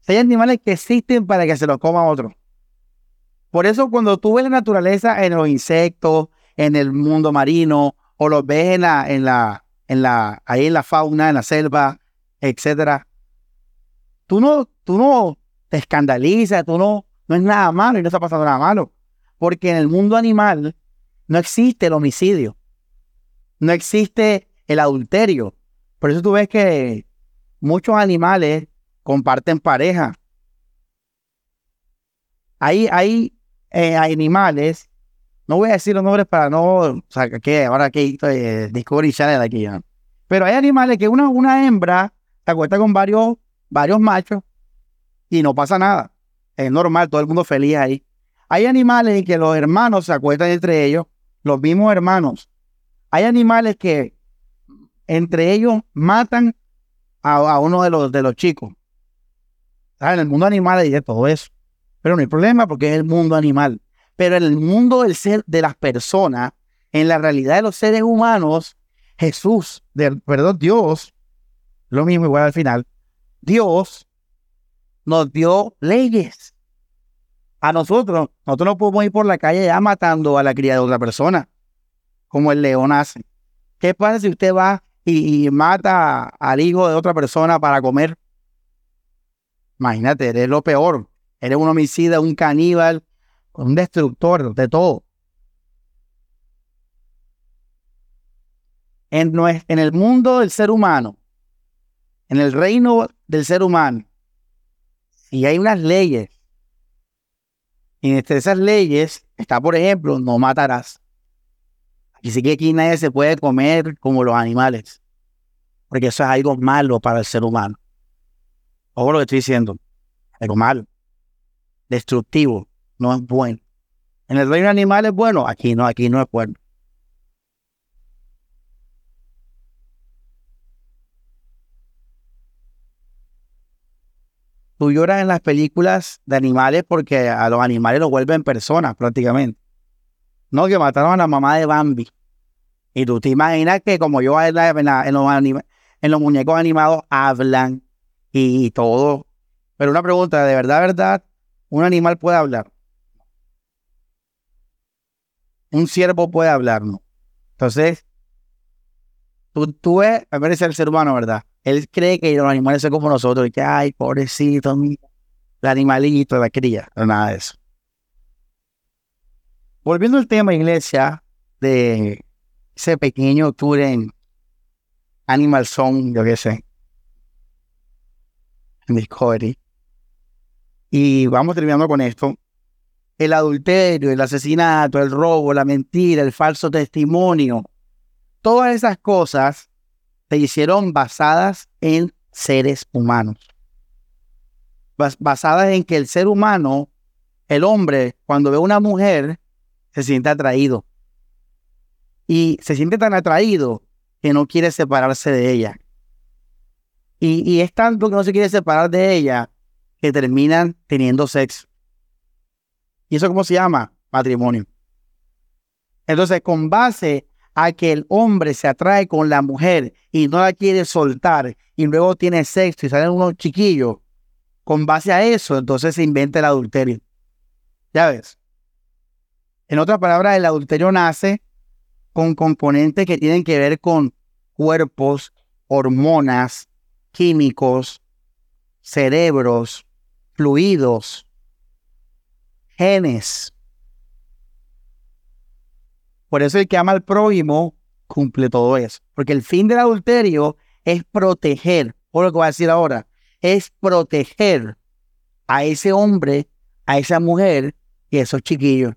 Hay animales que existen para que se los coma otro. Por eso cuando tú ves la naturaleza en los insectos, en el mundo marino, o los ves en la, en la, en la, ahí en la fauna, en la selva, etcétera, tú no, tú no te escandaliza, tú no, no es nada malo y no está pasando nada malo. Porque en el mundo animal no existe el homicidio, no existe el adulterio. Por eso tú ves que muchos animales comparten pareja. Hay, hay eh, animales, no voy a decir los nombres para no, o que ahora que eh, Discovery Channel aquí, pero hay animales que una, una hembra se acuesta con varios, varios machos y no pasa nada. Es normal, todo el mundo feliz ahí. Hay animales en que los hermanos se acuestan entre ellos, los mismos hermanos. Hay animales que entre ellos matan a, uno de los, de los chicos. En el mundo animal hay de todo eso. Pero no hay problema porque es el mundo animal. Pero en el mundo del ser de las personas, en la realidad de los seres humanos, Jesús, perdón, Dios, lo mismo igual al final, Dios nos dio leyes. A nosotros, nosotros no podemos ir por la calle ya matando a la cría de otra persona, como el león hace. ¿Qué pasa si usted va y, mata al hijo de otra persona para comer? Imagínate, eres lo peor. Eres un homicida, un caníbal, un destructor de todo. En, en el mundo del ser humano, en el reino del ser humano, y hay unas leyes. Y entre esas leyes está, por ejemplo, no matarás. Y sí que aquí nadie se puede comer como los animales. Porque eso es algo malo para el ser humano. Ojo lo que estoy diciendo. Algo malo. Destructivo. No es bueno. En el reino animal es bueno. Aquí no, aquí no es bueno. tú lloras en las películas de animales porque a los animales los vuelven personas prácticamente. No, que mataron a la mamá de Bambi. Y tú te imaginas que como yo en, los, muñecos animados hablan y, todo. Pero una pregunta, ¿de verdad, verdad, un animal puede hablar? Un ciervo puede hablar, ¿no? Entonces, tú, tú ves, a ver, el ser humano, ¿verdad? Él cree que los animales son como nosotros, y que, ay, pobrecito, el animalito, la cría, pero nada de eso. Volviendo al tema, iglesia, de ese pequeño tour en Animal Song, yo qué sé, Discovery. Y vamos terminando con esto. El adulterio, el asesinato, el robo, la mentira, el falso testimonio, todas esas cosas se hicieron basadas en seres humanos. basadas en que el ser humano, el hombre, cuando ve a una mujer, se siente atraído. Y se siente tan atraído que no quiere separarse de ella. Y, es tanto que no se quiere separar de ella que terminan teniendo sexo. ¿Y eso cómo se llama? Matrimonio. Entonces, con base a que el hombre se atrae con la mujer y no la quiere soltar y luego tiene sexo y salen unos chiquillos, con base a eso, entonces se inventa el adulterio. Ya ves. En otras palabras, el adulterio nace con componentes que tienen que ver con cuerpos, hormonas, químicos, cerebros, fluidos. genes. Por eso el que ama al prójimo cumple todo eso. Porque el fin del adulterio es proteger, o lo que voy a decir ahora, es proteger a ese hombre, a esa mujer y a esos chiquillos.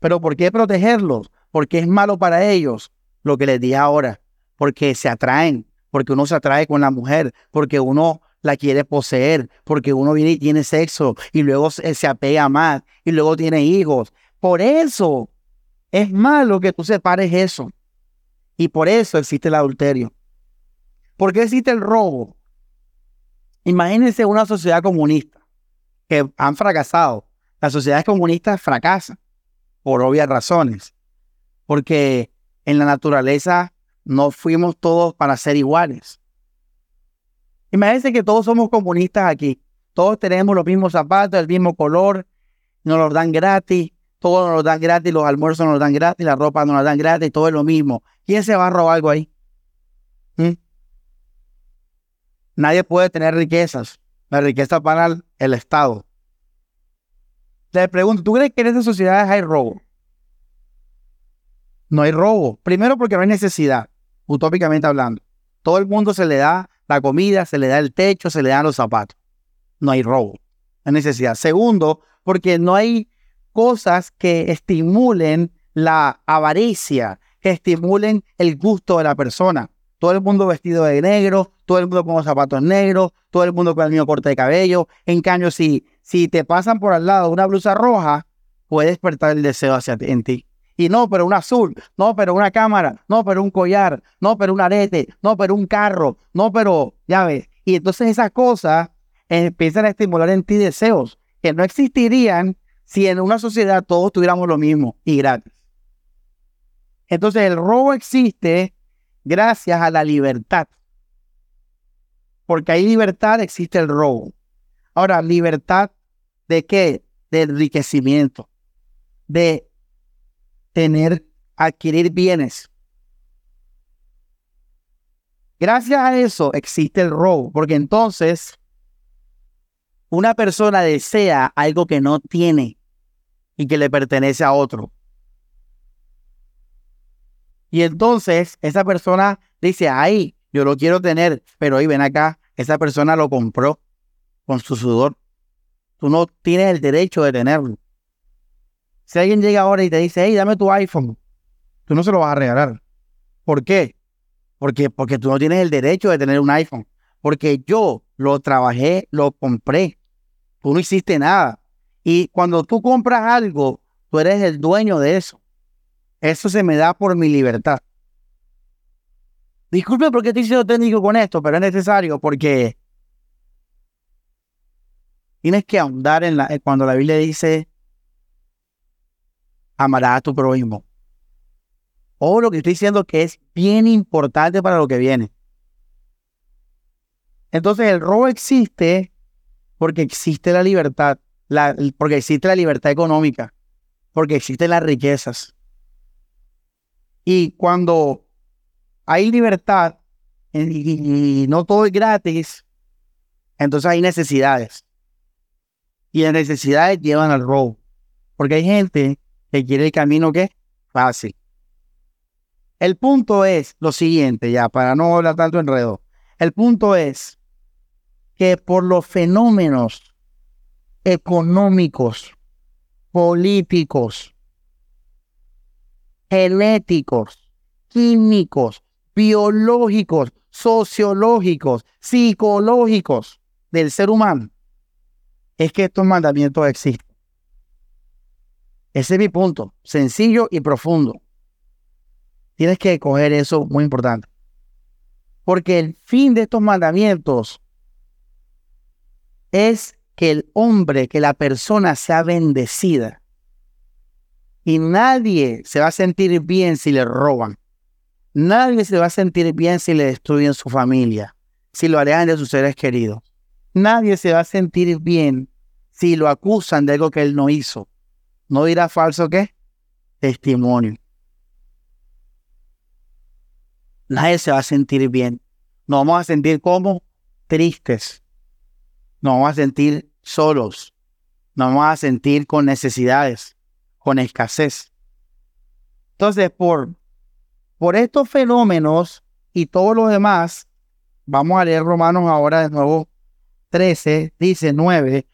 Pero ¿por qué protegerlos? Porque es malo para ellos lo que les dije ahora. Porque se atraen, porque uno se atrae con la mujer, porque uno la quiere poseer, porque uno viene y tiene sexo y luego se, apega más y luego tiene hijos. Por eso es malo que tú separes eso. Y por eso existe el adulterio. ¿Por qué existe el robo? Imagínense una sociedad comunista que han fracasado. Las sociedades comunistas fracasan por obvias razones. Porque en la naturaleza no fuimos todos para ser iguales. Imagínense que todos somos comunistas aquí. Todos tenemos los mismos zapatos, el mismo color, nos los dan gratis, todo nos lo dan gratis, los almuerzos nos los dan gratis, la ropa nos la dan gratis, todo es lo mismo. ¿Quién se va a robar algo ahí? ¿Mm? Nadie puede tener riquezas. La riqueza para el, Estado. Le pregunto, ¿tú crees que en esas sociedades hay robo? No hay robo. Primero porque no hay necesidad, utópicamente hablando. Todo el mundo se le da la comida, se le da el techo, se le dan los zapatos. No hay robo. No hay necesidad. Segundo, porque no hay cosas que estimulen la avaricia, que estimulen el gusto de la persona. Todo el mundo vestido de negro, todo el mundo con los zapatos negros, todo el mundo con el mismo corte de cabello. En cambio, si, si te pasan por al lado una blusa roja, puede despertar el deseo hacia en ti. Y no, pero un azul, no, pero una cámara, no, pero un collar, no, pero un arete, no, pero un carro, no, pero, ya ves. Y entonces esas cosas empiezan a estimular en ti deseos que no existirían si en una sociedad todos tuviéramos lo mismo y gratis. Entonces el robo existe gracias a la libertad. Porque hay libertad, existe el robo. Ahora, libertad de qué? De enriquecimiento, de tener, adquirir bienes. Gracias a eso existe el robo, porque entonces una persona desea algo que no tiene y que le pertenece a otro. Y entonces esa persona dice, ay, yo lo quiero tener, pero hoy ven acá, esa persona lo compró con su sudor. Tú no tienes el derecho de tenerlo. Si alguien llega ahora y te dice, hey, dame tu iPhone, tú no se lo vas a regalar. ¿Por qué? Porque, porque tú no tienes el derecho de tener un iPhone. Porque yo lo trabajé, lo compré. Tú no hiciste nada. Y cuando tú compras algo, tú eres el dueño de eso. Eso se me da por mi libertad. Disculpe porque estoy siendo técnico con esto, pero es necesario porque tienes que ahondar en la, cuando la Biblia dice amarás a tu prójimo. O lo que estoy diciendo que es bien importante para lo que viene. Entonces el robo existe porque existe la libertad, porque existe la libertad económica, porque existen las riquezas. Y cuando hay libertad y, no todo es gratis, entonces hay necesidades. Y las necesidades llevan al robo. Porque hay gente que quiere el camino que fácil. El punto es lo siguiente, ya, para no hablar tanto enredo. El punto es que por los fenómenos económicos, políticos, genéticos, químicos, biológicos, sociológicos, psicológicos del ser humano, es que estos mandamientos existen. Ese es mi punto, sencillo y profundo. Tienes que coger eso muy importante. Porque el fin de estos mandamientos es que el hombre, que la persona sea bendecida. Y nadie se va a sentir bien si le roban. Nadie se va a sentir bien si le destruyen su familia, si lo alejan de sus seres queridos. Nadie se va a sentir bien si lo acusan de algo que él no hizo. ¿No dirá falso qué? Testimonio. Nadie se va a sentir bien. Nos vamos a sentir como tristes nos vamos a sentir solos. nos vamos a sentir con necesidades, con escasez. Entonces, por, por estos fenómenos y todo lo demás, vamos a leer Romanos ahora de nuevo 13, dice 9,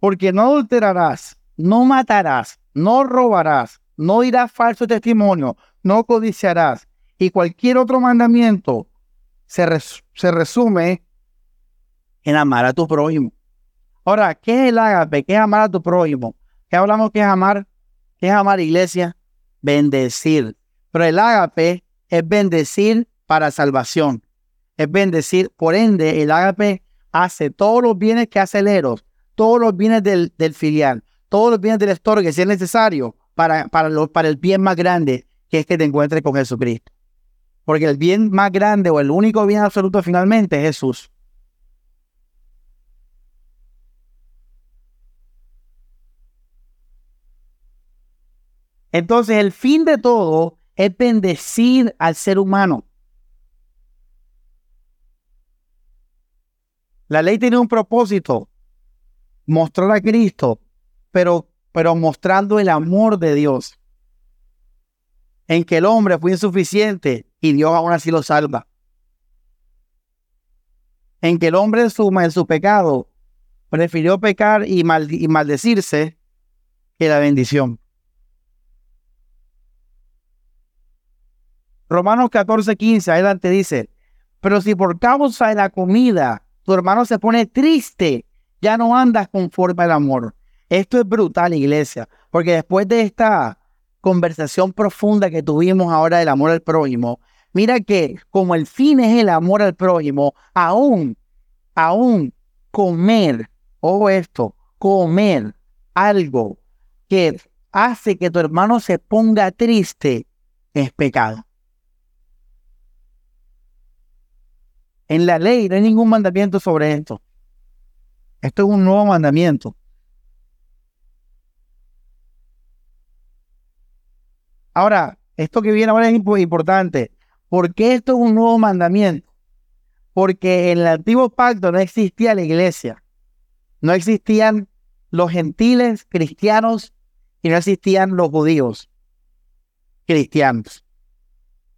porque no adulterarás, no matarás, no robarás, no dirás falso testimonio, no codiciarás, y cualquier otro mandamiento se, se resume en amar a tu prójimo. Ahora, ¿qué es el ágape? ¿Qué es amar a tu prójimo? ¿Qué hablamos que es amar? ¿Qué es amar, iglesia? Bendecir. Pero el ágape es bendecir para salvación. Es bendecir. Por ende, el ágape hace todos los bienes que hace el Eros, todos los bienes del, filial, todos los bienes del estorgue, que si es necesario, para, para, para el bien más grande, que es que te encuentres con Jesucristo. Porque el bien más grande o el único bien absoluto finalmente es Jesús. Entonces el fin de todo es bendecir al ser humano. La ley tiene un propósito, mostrar a Cristo, pero, pero mostrando el amor de Dios, en que el hombre fue insuficiente y Dios aún así lo salva. En que el hombre en su, en su pecado prefirió pecar y, y maldecirse que la bendición. Romanos 14, 15, adelante dice, pero si por causa de la comida tu hermano se pone triste, ya no andas conforme al amor. Esto es brutal, iglesia, porque después de esta conversación profunda que tuvimos ahora del amor al prójimo, mira que como el fin es el amor al prójimo, aún, aún comer, o esto, comer algo que hace que tu hermano se ponga triste, es pecado. En la ley no hay ningún mandamiento sobre esto. Esto es un nuevo mandamiento. Ahora, esto que viene ahora es importante. ¿Por qué esto es un nuevo mandamiento? Porque en el antiguo pacto no existía la iglesia. No existían los gentiles cristianos y no existían los judíos cristianos.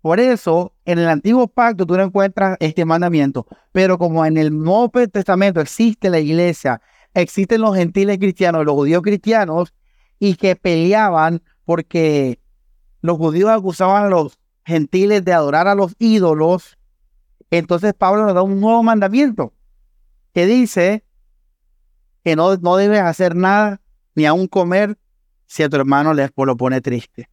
Por eso, en el antiguo pacto tú no encuentras este mandamiento, pero como en el Nuevo Testamento existe la iglesia, existen los gentiles cristianos, los judíos cristianos, y que peleaban porque los judíos acusaban a los gentiles de adorar a los ídolos, entonces Pablo nos da un nuevo mandamiento que dice que no, no debes hacer nada ni aún comer si a tu hermano le lo pone triste.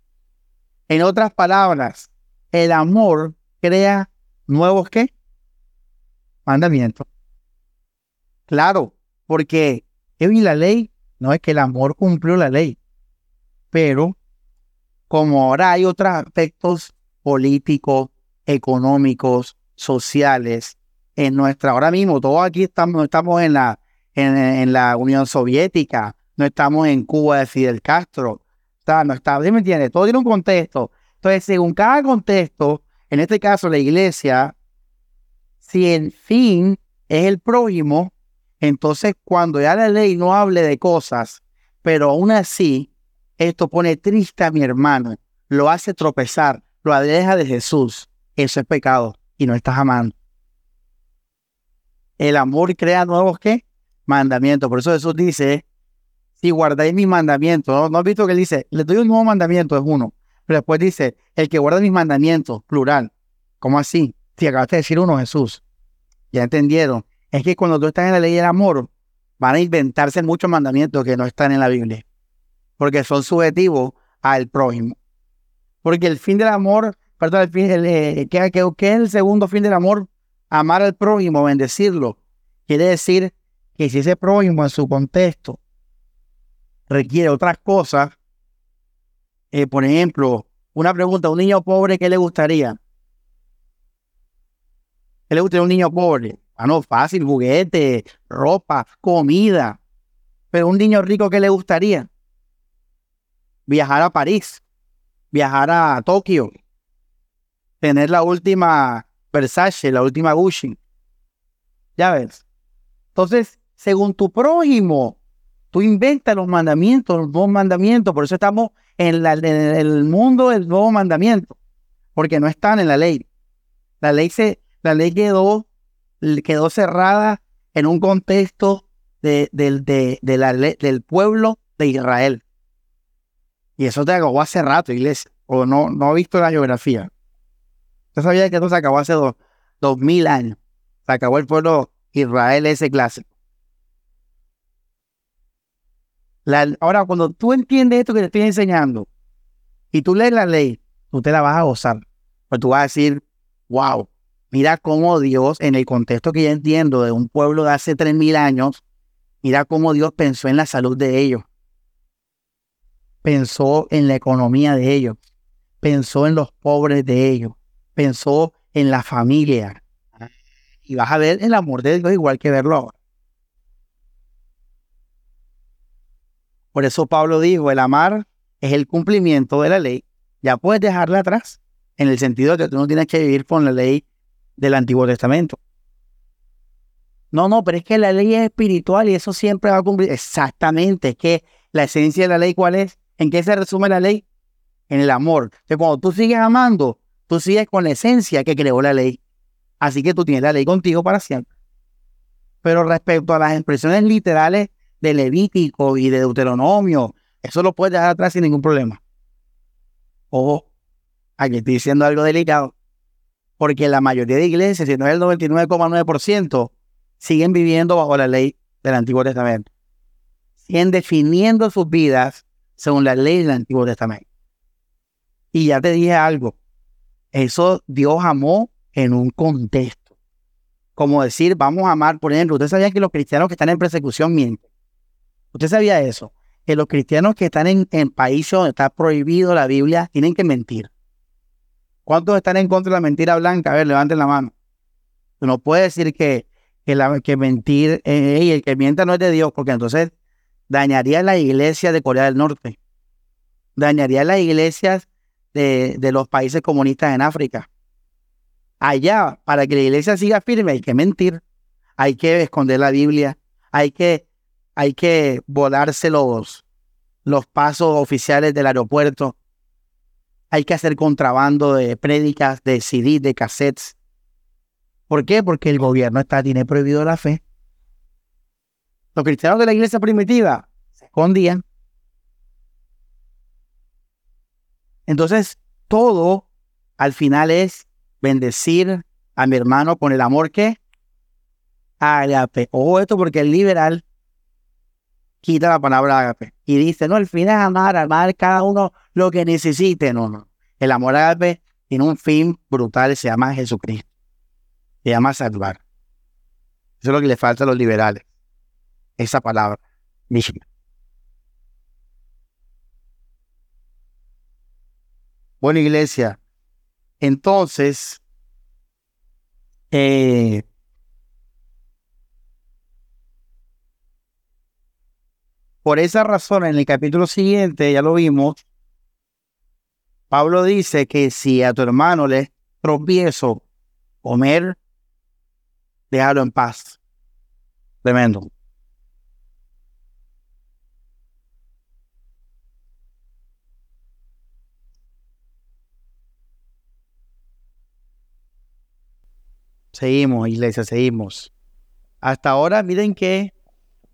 En otras palabras, el amor crea nuevos qué? Mandamientos. Claro, porque y la ley no es que el amor cumplió la ley, pero como ahora hay otros aspectos políticos, económicos, sociales, en nuestra, ahora mismo, todos aquí estamos, no estamos en la, en, la Unión Soviética, no estamos en Cuba de Fidel Castro, o sea, no está, me entiendes? Todo tiene un contexto. Entonces, según cada contexto, en este caso la iglesia, si el fin es el prójimo, entonces cuando ya la ley no hable de cosas, pero aún así, esto pone triste a mi hermano, lo hace tropezar, lo aleja de Jesús, eso es pecado y no estás amando. El amor crea nuevos qué? Mandamientos. Por eso Jesús dice, si guardáis mis mandamientos, ¿no? ¿no has visto que él dice, le doy un nuevo mandamiento, es uno. Pero después dice, el que guarda mis mandamientos, plural. ¿Cómo así? Si acabaste de decir uno, Jesús. Ya entendieron. Es que cuando tú estás en la ley del amor, van a inventarse muchos mandamientos que no están en la Biblia. Porque son subjetivos al prójimo. Porque el fin del amor, perdón, el fin, eh, ¿qué, es el segundo fin del amor? Amar al prójimo, bendecirlo. Quiere decir que si ese prójimo en su contexto requiere otras cosas, eh, por ejemplo, una pregunta, un niño pobre, ¿qué le gustaría? ¿Qué le gustaría a un niño pobre? Ah, no, fácil, juguete, ropa, comida. Pero un niño rico, ¿qué le gustaría? Viajar a París, viajar a Tokio, tener la última Versace, la última Gucci. Ya ves. Entonces, según tu prójimo, Tú inventas los mandamientos, los nuevos mandamientos. Por eso estamos en, el mundo del nuevo mandamiento. Porque no están en la ley. La ley, se, la ley quedó, quedó cerrada en un contexto de, la, del pueblo de Israel. Y eso te acabó hace rato, iglesia. O no, no ha visto la geografía. Usted sabía que esto se acabó hace dos, mil años. Se acabó el pueblo Israel ese clásico. ahora, cuando tú entiendes esto que te estoy enseñando y tú lees la ley, tú te la vas a gozar. Pues tú vas a decir, wow, mira cómo Dios, en el contexto que yo entiendo de un pueblo de hace tres mil años, mira cómo Dios pensó en la salud de ellos. Pensó en la economía de ellos. Pensó en los pobres de ellos pensó en la familia. Y vas a ver el amor de Dios igual que verlo ahora. Por eso Pablo dijo, el amar es el cumplimiento de la ley. Ya puedes dejarla atrás, en el sentido de que tú no tienes que vivir con la ley del Antiguo Testamento. No, no, pero es que la ley es espiritual y eso siempre va a cumplir. Exactamente, es que la esencia de la ley, ¿cuál es? ¿En qué se resume la ley? En el amor. Que cuando tú sigues amando, tú sigues con la esencia que creó la ley. Así que tú tienes la ley contigo para siempre. Pero respecto a las expresiones literales de Levítico y de Deuteronomio, eso lo puedes dejar atrás sin ningún problema. Ojo, aquí estoy diciendo algo delicado. Porque la mayoría de iglesias, si no es el 99,9%, siguen viviendo bajo la ley del Antiguo Testamento. Siguen definiendo sus vidas según la ley del Antiguo Testamento. Y ya te dije algo, eso Dios amó en un contexto. Como decir, vamos a amar, por ejemplo, usted sabía que los cristianos que están en persecución mienten. Usted sabía eso, que los cristianos que están en, países donde está prohibido la Biblia tienen que mentir. ¿Cuántos están en contra de la mentira blanca? A ver, levanten la mano. No puede decir que, que, la, que mentir, eh, el que mienta no es de Dios, porque entonces dañaría la iglesia de Corea del Norte. Dañaría las iglesias de, los países comunistas en África. Allá, para que la iglesia siga firme, hay que mentir, hay que esconder la Biblia, hay que, hay que volarse los, los pasos oficiales del aeropuerto, hay que hacer contrabando de prédicas, de CD, de cassettes. ¿Por qué? Porque el gobierno está, tiene prohibido la fe. Los cristianos de la iglesia primitiva se escondían, Entonces, todo al final es bendecir a mi hermano con el amor que agape. Ojo esto porque el liberal quita la palabra agape y dice, no, el fin es amar, amar cada uno lo que necesite. No, no. El amor agape tiene un fin brutal, se llama Jesucristo. Se llama salvar. Eso es lo que le falta a los liberales. Esa palabra. Bueno, iglesia, entonces, eh, por esa razón, en el capítulo siguiente, ya lo vimos, Pablo dice que si a tu hermano le tropiezo comer, déjalo en paz. Tremendo. Seguimos, iglesia, seguimos. Hasta ahora, miren que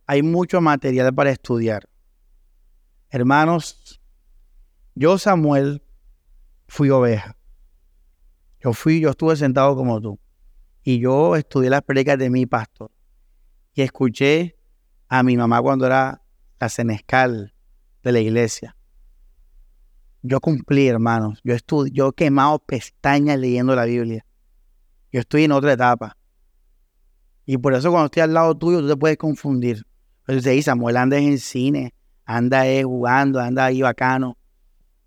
hay mucho material para estudiar. Hermanos, yo, Samuel, fui oveja. Yo fui, yo estuve sentado como tú. Y yo estudié las predicas de mi pastor. Y escuché a mi mamá cuando era la senescal de la iglesia. Yo cumplí, hermanos. Yo estudié, yo he quemado pestañas leyendo la Biblia. Yo estoy en otra etapa. Y por eso cuando estoy al lado tuyo, tú te puedes confundir. Pero dice, Samuel anda en cine, anda ahí jugando, anda ahí bacano.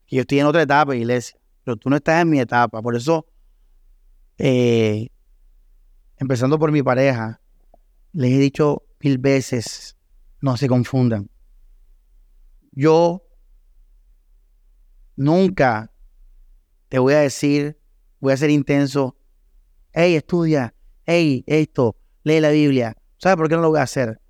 Y yo estoy en otra etapa, iglesia. Pero tú no estás en mi etapa. Por eso, eh, empezando por mi pareja, les he dicho mil veces, no se confundan. Yo nunca te voy a decir, voy a ser intenso hey, estudia, hey, esto, lee la Biblia. ¿Sabes por qué no lo voy a hacer?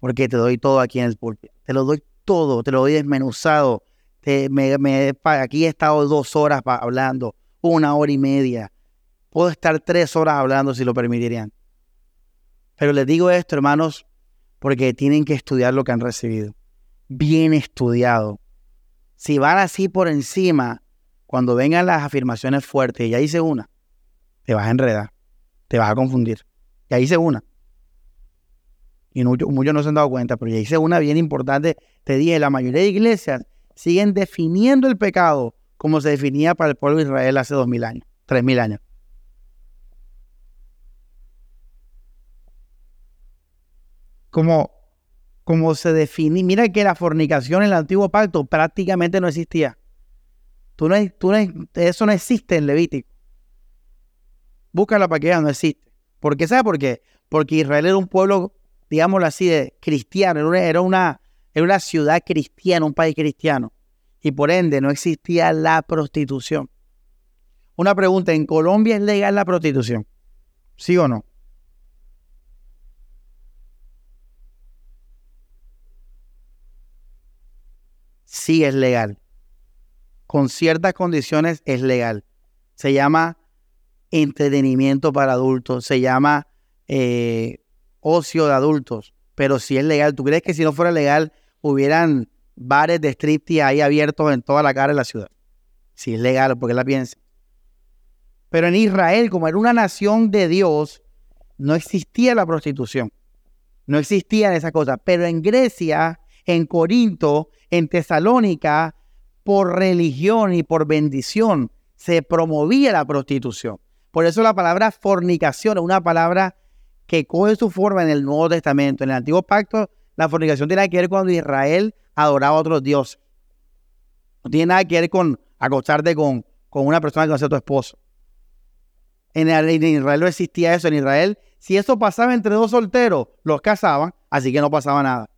Porque te doy todo aquí en el púlpito. te lo doy todo, te lo doy desmenuzado. Te, me, aquí he estado dos horas hablando, una hora y media. Puedo estar tres horas hablando si lo permitirían. Pero les digo esto, hermanos, porque tienen que estudiar lo que han recibido. Bien estudiado. Si van así por encima, cuando vengan las afirmaciones fuertes, ya hice una, te vas a enredar, te vas a confundir. Ya hice una. Y muchos, no se han dado cuenta, pero ya hice una bien importante. Te dije, la mayoría de iglesias siguen definiendo el pecado como se definía para el pueblo de Israel hace dos mil años, tres mil años. Como, como se definía, mira que la fornicación en el antiguo pacto prácticamente no existía. Tú no, tú eso no existe en Levítico. Búscala para que no existe. ¿Por qué? ¿Sabe por qué? Porque Israel era un pueblo, digámoslo así, de cristiano, era una, era una ciudad cristiana, un país cristiano. Y por ende no existía la prostitución. Una pregunta, ¿en Colombia es legal la prostitución? ¿Sí o no? Sí es legal. Con ciertas condiciones es legal. Se llama entretenimiento para adultos, se llama eh, ocio de adultos, pero si es legal, ¿tú crees que si no fuera legal hubieran bares de striptease ahí abiertos en toda la cara de la ciudad? Si es legal, porque la piensa. Pero en Israel, como era una nación de Dios, no existía la prostitución. No existían esas cosas. Pero en Grecia, en Corinto, en Tesalónica, por religión y por bendición, se promovía la prostitución. Por eso la palabra fornicación es una palabra que coge su forma en el Nuevo Testamento. En el Antiguo Pacto, la fornicación tiene que ver cuando Israel adoraba a otros dioses. No tiene nada que ver con acostarte con, con una persona que no sea tu esposo. En, en Israel no existía eso. En Israel, si eso pasaba entre dos solteros, los casaban, así que no pasaba nada.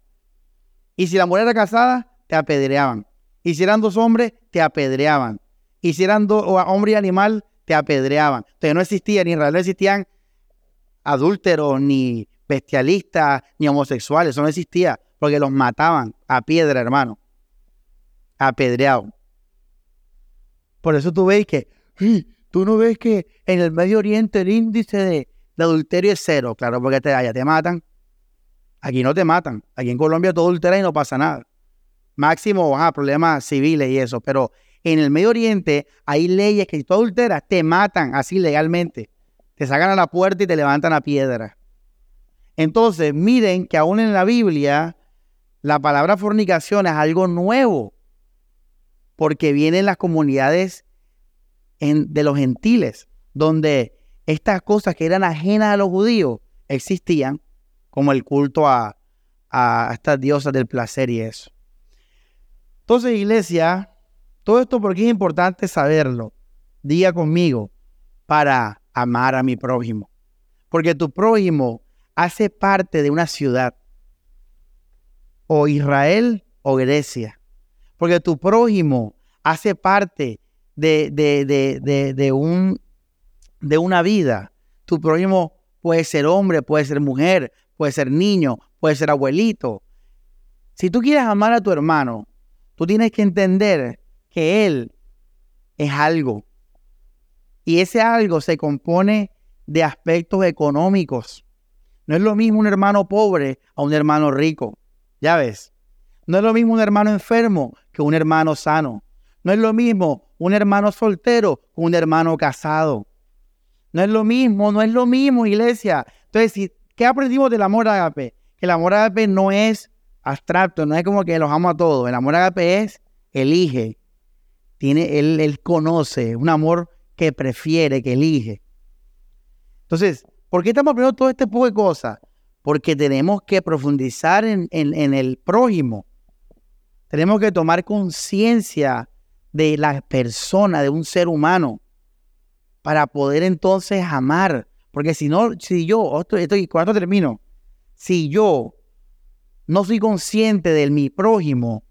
Y si la mujer era casada, te apedreaban. Y si eran dos hombres, te apedreaban. Y si eran dos hombre y animal, te apedreaban. Entonces no existía, ni en Israel no existían adúlteros, ni bestialistas, ni homosexuales. Eso no existía, porque los mataban a piedra, hermano. Apedreado. Por eso tú ves que, tú no ves que en el Medio Oriente el índice de, adulterio es cero. Claro, porque allá te matan. Aquí no te matan. Aquí en Colombia todo adultera y no pasa nada. Máximo, a problemas civiles y eso. Pero en el Medio Oriente hay leyes que si tú adulteras te matan así legalmente. Te sacan a la puerta y te levantan a piedra. Entonces, miren que aún en la Biblia la palabra fornicación es algo nuevo. Porque vienen las comunidades de los gentiles, donde estas cosas que eran ajenas a los judíos existían, como el culto a, a estas diosas del placer y eso. Entonces, iglesia, todo esto porque es importante saberlo. Diga conmigo, para amar a mi prójimo. Porque tu prójimo hace parte de una ciudad. O Israel o Grecia. Porque tu prójimo hace parte de, de, de, un, de una vida. Tu prójimo puede ser hombre, puede ser mujer, puede ser niño, puede ser abuelito. Si tú quieres amar a tu hermano, tú tienes que entender que Él es algo. Y ese algo se compone de aspectos económicos. No es lo mismo un hermano pobre a un hermano rico. Ya ves. No es lo mismo un hermano enfermo que un hermano sano. No es lo mismo un hermano soltero que un hermano casado. No es lo mismo, no es lo mismo, iglesia. Entonces, ¿qué aprendimos del amor agape? Que el amor agape no es abstracto, no es como que los amo a todos. El amor agape es elige, tiene, él, él conoce, un amor que prefiere, que elige. Entonces, ¿por qué estamos aprendiendo todo este tipo de cosas? Porque tenemos que profundizar en, en el prójimo. Tenemos que tomar conciencia de la persona, de un ser humano, para poder entonces amar. Porque si no, si yo, esto, esto, cuando termino, si yo no soy consciente de mi prójimo,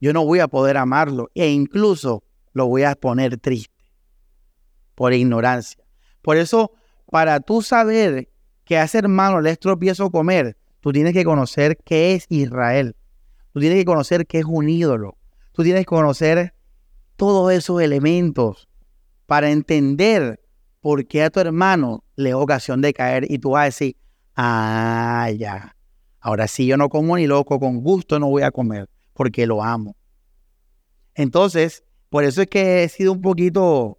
yo no voy a poder amarlo e incluso lo voy a poner triste por ignorancia. Por eso, para tú saber que hace hermano le es tropiezo comer, Tú tienes que conocer qué es Israel. Tú tienes que conocer qué es un ídolo. Tú tienes que conocer todos esos elementos para entender por qué a tu hermano le ocasión de caer y tú vas a decir, ah, ya, ahora sí yo no como ni loco, con gusto no voy a comer porque lo amo. Entonces, por eso es que he sido un poquito,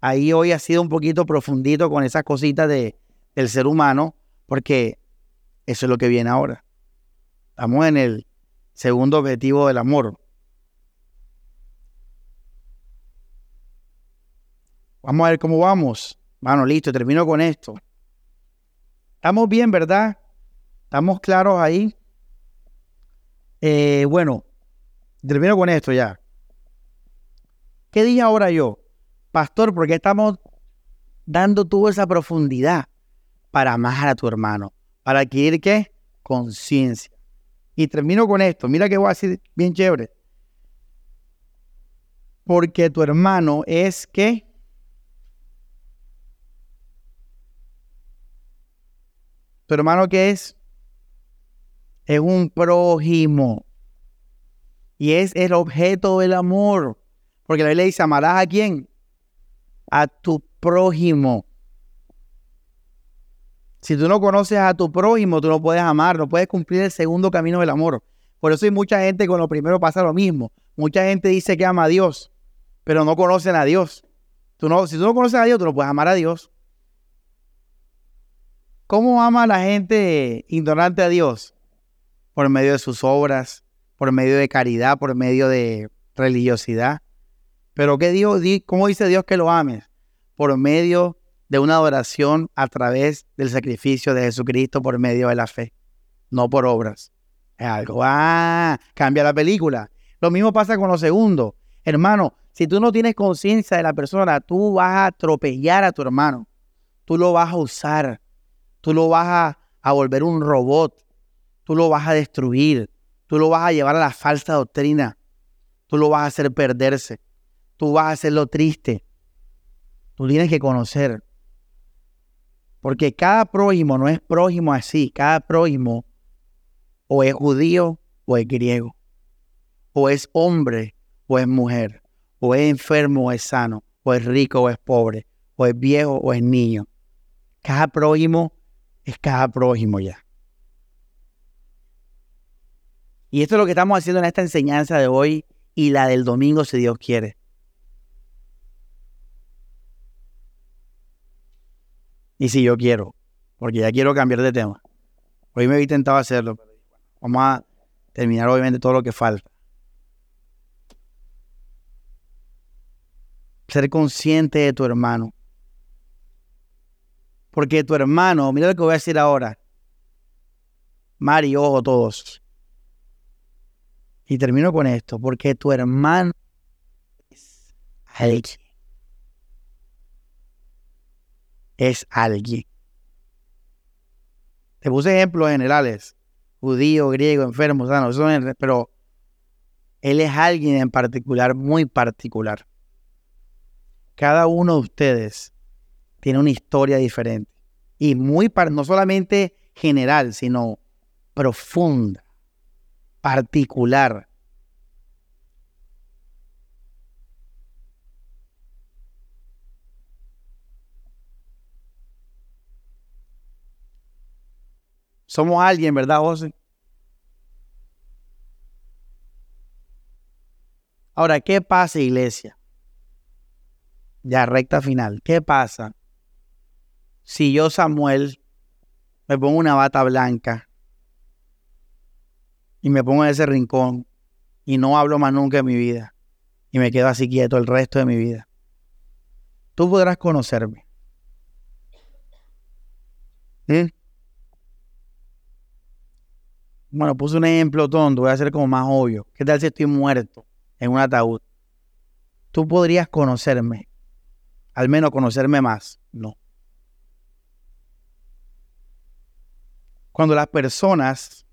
ahí hoy ha sido un poquito profundito con esas cositas de, del ser humano, porque eso es lo que viene ahora. Estamos en el segundo objetivo del amor. Vamos a ver cómo vamos. Bueno, listo, termino con esto. Estamos bien, ¿verdad? Estamos claros ahí. Eh, bueno, termino con esto ya. ¿Qué dije ahora yo? Pastor, ¿por qué estamos dando toda esa profundidad para amar a tu hermano? Para adquirir qué? Conciencia. Y termino con esto. Mira que voy a decir bien chévere. Porque tu hermano es que tu hermano que es es un prójimo y es el objeto del amor. Porque la Biblia dice, amarás a quién? A tu prójimo. Si tú no conoces a tu prójimo, tú no puedes amar, no puedes cumplir el segundo camino del amor. Por eso hay mucha gente con lo primero pasa lo mismo. Mucha gente dice que ama a Dios, pero no conocen a Dios. Tú no, si tú no conoces a Dios, tú no puedes amar a Dios. ¿Cómo ama la gente ignorante a Dios? Por medio de sus obras, por medio de caridad, por medio de religiosidad. Pero ¿qué Dios, ¿cómo dice Dios que lo ames? Por medio de una adoración a través del sacrificio de Jesucristo por medio de la fe, no por obras. Es algo, ah, cambia la película. Lo mismo pasa con lo segundo. Hermano, si tú no tienes conciencia de la persona, tú vas a atropellar a tu hermano. Tú lo vas a usar. Tú lo vas a, a volver un robot. Tú lo vas a destruir. Tú lo vas a llevar a la falsa doctrina. Tú lo vas a hacer perderse tú vas a hacerlo triste. Tú tienes que conocer. Porque cada prójimo no es prójimo así. Cada prójimo o es judío o es griego. O es hombre o es mujer. O es enfermo o es sano. O es rico o es pobre. O es viejo o es niño. Cada prójimo es cada prójimo ya. Y esto es lo que estamos haciendo en esta enseñanza de hoy y la del domingo, si Dios quiere. Y si yo quiero, porque ya quiero cambiar de tema. Hoy me he intentado hacerlo, pero vamos a terminar obviamente todo lo que falta. Ser consciente de tu hermano. Porque tu hermano, mira lo que voy a decir ahora. Mari, ojo todos. Y termino con esto, porque tu hermano es alguien. es alguien. Te puse ejemplos generales, judío, griego, enfermo, sano, pero él es alguien en particular, muy particular. Cada uno de ustedes tiene una historia diferente. Y muy, no solamente general, sino profunda, particular. Somos alguien, ¿verdad, José? Ahora, ¿qué pasa, iglesia? Ya recta final. ¿Qué pasa si yo, Samuel, me pongo una bata blanca y me pongo en ese rincón y no hablo más nunca en mi vida y me quedo así quieto el resto de mi vida? Tú podrás conocerme. ¿Sí? Bueno, puse un ejemplo tonto, voy a hacer como más obvio. ¿Qué tal si estoy muerto en un ataúd? Tú podrías conocerme, al menos conocerme más. No. Cuando las personas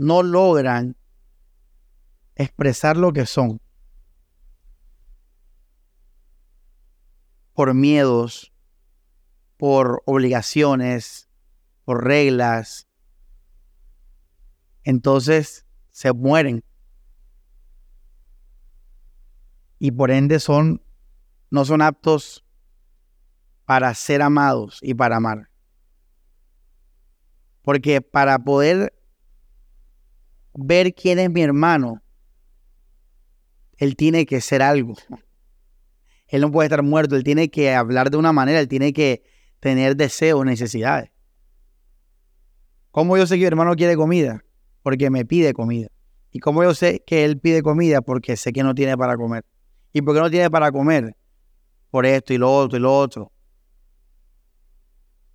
no logran expresar lo que son por miedos, por obligaciones, por reglas, entonces se mueren. Y por ende son, no son aptos para ser amados y para amar. Porque para poder ver quién es mi hermano, él tiene que ser algo. Él no puede estar muerto, él tiene que hablar de una manera, él tiene que tener deseos, necesidades. ¿Cómo yo sé que mi hermano quiere comida? Porque me pide comida. ¿Y cómo yo sé que él pide comida? Porque sé que no tiene para comer. ¿Y por qué no tiene para comer? Por esto y lo otro y lo otro.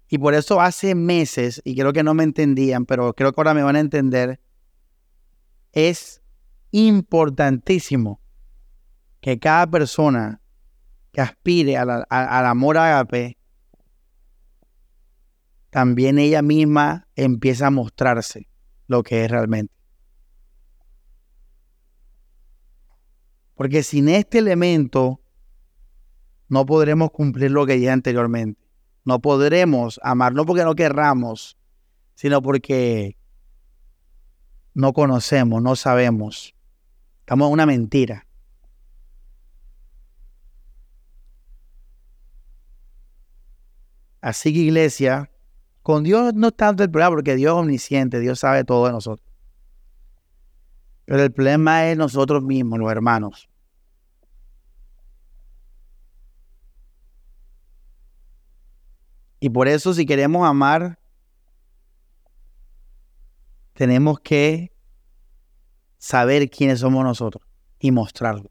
Y por eso hace meses, y creo que no me entendían, pero creo que ahora me van a entender, es importantísimo que cada persona que aspire al, amor a agape, también ella misma empieza a mostrarse lo que es realmente. Porque sin este elemento no podremos cumplir lo que dije anteriormente. No podremos amar, no porque no querramos, sino porque no conocemos, no sabemos. Estamos en una mentira. Así que iglesia, con Dios no es tanto el problema porque Dios es omnisciente, Dios sabe todo de nosotros. Pero el problema es nosotros mismos, los hermanos. Y por eso si queremos amar, tenemos que saber quiénes somos nosotros y mostrarlo.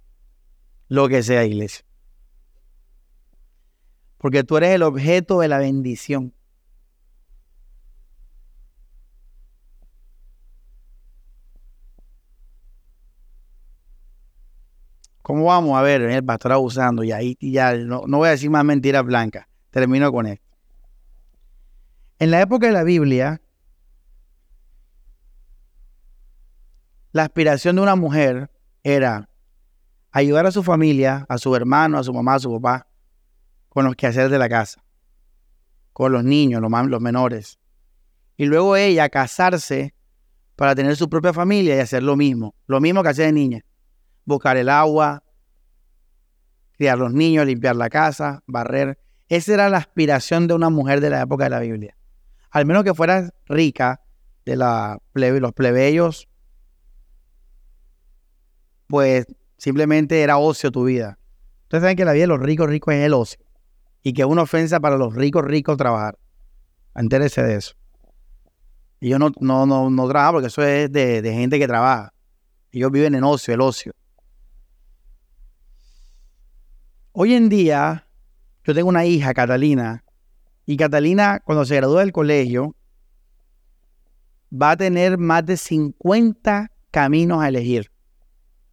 Lo que sea, iglesia. Porque tú eres el objeto de la bendición. ¿Cómo vamos a ver? El pastor abusando y ahí ya no, no voy a decir más mentiras blancas. Termino con esto. En la época de la Biblia, la aspiración de una mujer era ayudar a su familia, a su hermano, a su mamá, a su papá, con los quehaceres de la casa, con los niños, los, menores. Y luego ella casarse para tener su propia familia y hacer lo mismo, lo mismo que hacía de niña buscar el agua, criar los niños, limpiar la casa, barrer. Esa era la aspiración de una mujer de la época de la Biblia. Al menos que fuera rica, de la los plebeyos, pues simplemente era ocio tu vida. Ustedes saben que la vida de los ricos ricos es el ocio. Y que es una ofensa para los ricos ricos trabajar. Entérese de eso. Y yo no, no, no, no trabajo porque eso es de, de gente que trabaja. Ellos viven en ocio, el ocio. Hoy en día, yo tengo una hija, Catalina, y Catalina, cuando se gradúe del colegio, va a tener más de 50 caminos a elegir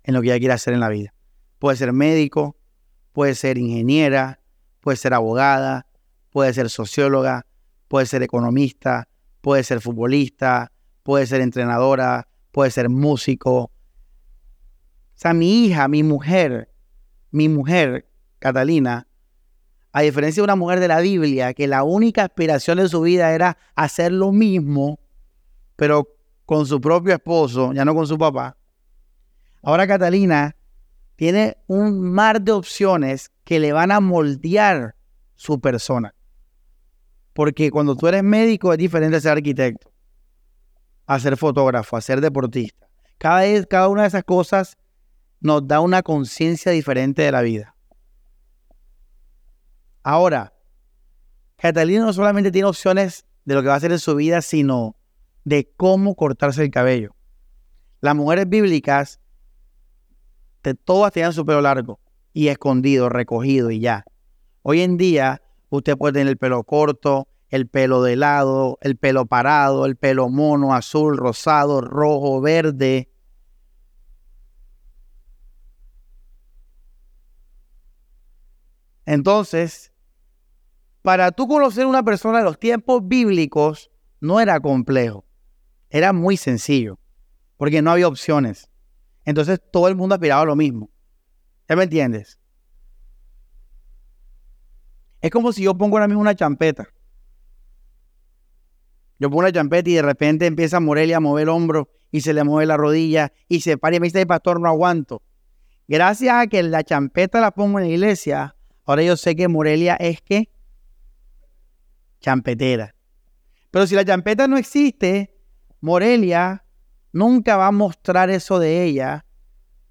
en lo que ella quiere hacer en la vida. Puede ser médico, puede ser ingeniera, puede ser abogada, puede ser socióloga, puede ser economista, puede ser futbolista, puede ser entrenadora, puede ser músico. O sea, mi hija, mi mujer, mi mujer Catalina, a diferencia de una mujer de la Biblia, que la única aspiración de su vida era hacer lo mismo, pero con su propio esposo, ya no con su papá. Ahora Catalina tiene un mar de opciones que le van a moldear su persona. Porque cuando tú eres médico es diferente a ser arquitecto, a ser fotógrafo, a ser deportista. Cada, cada una de esas cosas nos da una conciencia diferente de la vida. Ahora, Catalina no solamente tiene opciones de lo que va a hacer en su vida, sino de cómo cortarse el cabello. Las mujeres bíblicas, todas tenían su pelo largo y escondido, recogido y ya. Hoy en día, usted puede tener el pelo corto, el pelo de lado, el pelo parado, el pelo mono, azul, rosado, rojo, verde. Entonces, para tú conocer una persona de los tiempos bíblicos no era complejo, era muy sencillo, porque no había opciones. Entonces todo el mundo aspiraba a lo mismo. ¿Ya me entiendes? Es como si yo pongo ahora mismo una champeta. Yo pongo una champeta y de repente empieza Morelia a mover el hombro y se le mueve la rodilla y se para y me dice, pastor, no aguanto. Gracias a que la champeta la pongo en la iglesia, ahora yo sé que Morelia es que champetera. Pero si la champeta no existe, Morelia nunca va a mostrar eso de ella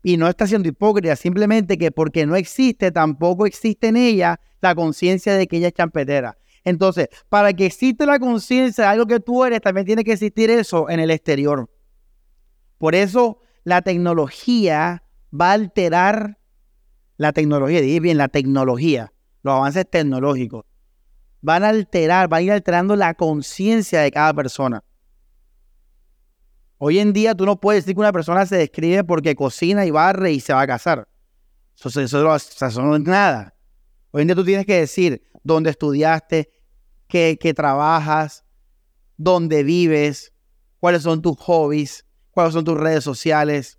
y no está siendo hipócrita, simplemente que porque no existe, tampoco existe en ella la conciencia de que ella es champetera. Entonces, para que exista la conciencia de algo que tú eres, también tiene que existir eso en el exterior. Por eso la tecnología va a alterar la tecnología, dije bien, la tecnología, los avances tecnológicos, van a alterar, van a ir alterando la conciencia de cada persona. Hoy en día tú no puedes decir que una persona se describe porque cocina y barre y se va a casar. Eso, eso, no es nada. Hoy en día tú tienes que decir dónde estudiaste, qué, qué trabajas, dónde vives, cuáles son tus hobbies, cuáles son tus redes sociales,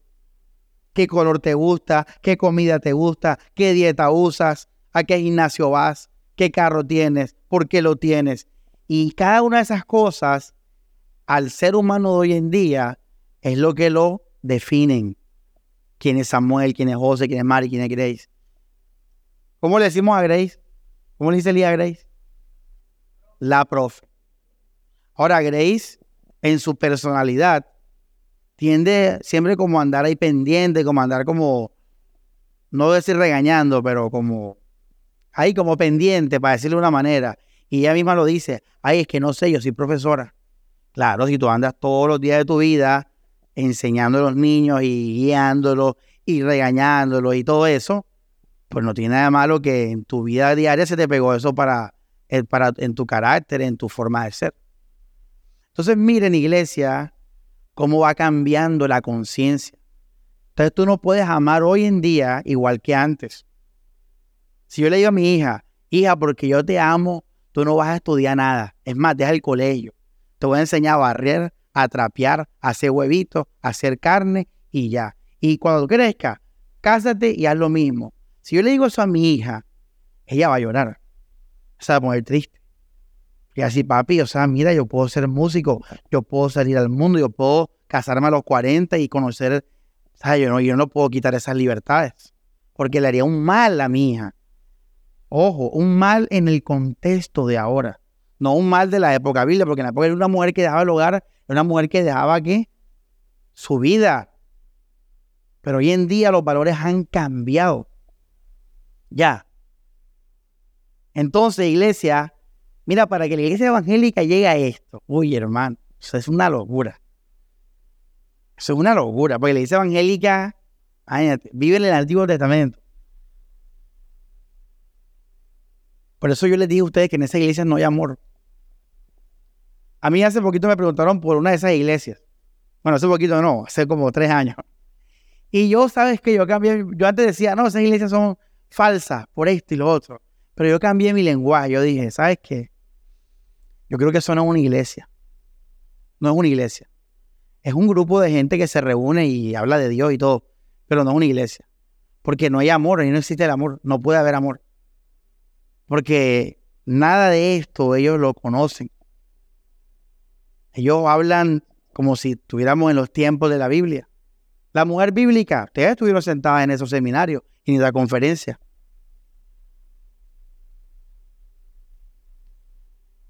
qué color te gusta, qué comida te gusta, qué dieta usas, a qué gimnasio vas, qué carro tienes, por qué lo tienes. Y cada una de esas cosas al ser humano de hoy en día es lo que lo definen. ¿Quién es Samuel? ¿Quién es José? ¿Quién es Mari? ¿Quién es Grace? ¿Cómo le decimos a Grace? ¿Cómo le dice Lía a Grace? La profe. Ahora, Grace, en su personalidad, tiende siempre como a andar ahí pendiente, como a andar como, no decir regañando, pero como ahí como pendiente, para decirle de una manera. Y ella misma lo dice, ay, es que no sé, yo soy profesora. Claro, si tú andas todos los días de tu vida enseñando a los niños y guiándolos y regañándolos y todo eso, pues no tiene nada malo que en tu vida diaria se te pegó eso para, para en tu carácter, en tu forma de ser. Entonces, miren, iglesia, cómo va cambiando la conciencia. Entonces, tú no puedes amar hoy en día igual que antes. Si yo le digo a mi hija, hija, porque yo te amo, tú no vas a estudiar nada. Es más, deja el colegio. Te voy a enseñar a barrer, a trapear, a hacer huevitos, a hacer carne y ya. Y cuando crezca, cásate y haz lo mismo. Si yo le digo eso a mi hija, ella va a llorar. Se va a poner triste. Y así, papi, o sea, mira, yo puedo ser músico, yo puedo salir al mundo, yo puedo casarme a los 40 y conocer, o sea, yo no, yo no puedo quitar esas libertades, porque le haría un mal a mi hija. Ojo, un mal en el contexto de ahora no un mal de la época bíblica, porque en la época era una mujer que dejaba el hogar, era una mujer que dejaba ¿qué? Su vida. Pero hoy en día los valores han cambiado. Ya. Entonces, iglesia, mira, para que la iglesia evangélica llegue a esto, uy, hermano, eso es una locura. Eso es una locura, porque la iglesia evangélica, vive en el Antiguo Testamento. Por eso yo les digo a ustedes que en esa iglesia no hay amor. A mí hace poquito me preguntaron por una de esas iglesias. Bueno, hace poquito no, hace como tres años. Y yo, sabes que yo cambié, yo antes decía, no, esas iglesias son falsas por esto y lo otro. Pero yo cambié mi lenguaje. Yo dije, ¿sabes qué? Yo creo que eso no es una iglesia. No es una iglesia. Es un grupo de gente que se reúne y habla de Dios y todo. Pero no es una iglesia. Porque no hay amor, ahí no existe el amor. No puede haber amor. Porque nada de esto ellos lo conocen. Ellos hablan como si estuviéramos en los tiempos de la Biblia. La mujer bíblica, ustedes estuvieron sentadas en esos seminarios y en la conferencia.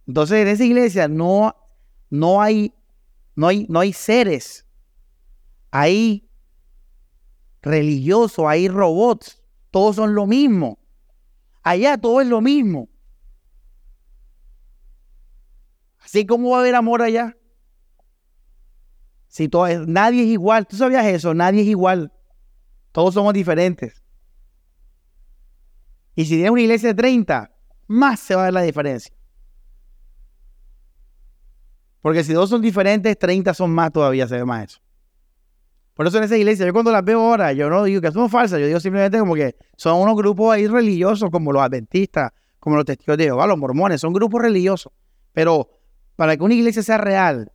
Entonces, en esa iglesia no, no, hay, no, hay, no hay seres. Hay religiosos, hay robots. Todos son lo mismo. Allá todo es lo mismo. Así como va a haber amor allá. Si todo nadie es igual. ¿Tú sabías eso? Nadie es igual. Todos somos diferentes. Y si tienes una iglesia de 30, más se va a ver la diferencia. Porque si dos son diferentes, 30 son más todavía, se ve más eso. Por eso en esa iglesia, yo cuando las veo ahora, yo no digo que son falsas, yo digo simplemente como que son unos grupos ahí religiosos, como los adventistas, como los testigos de Jehová, los mormones, son grupos religiosos. Pero para que una iglesia sea real,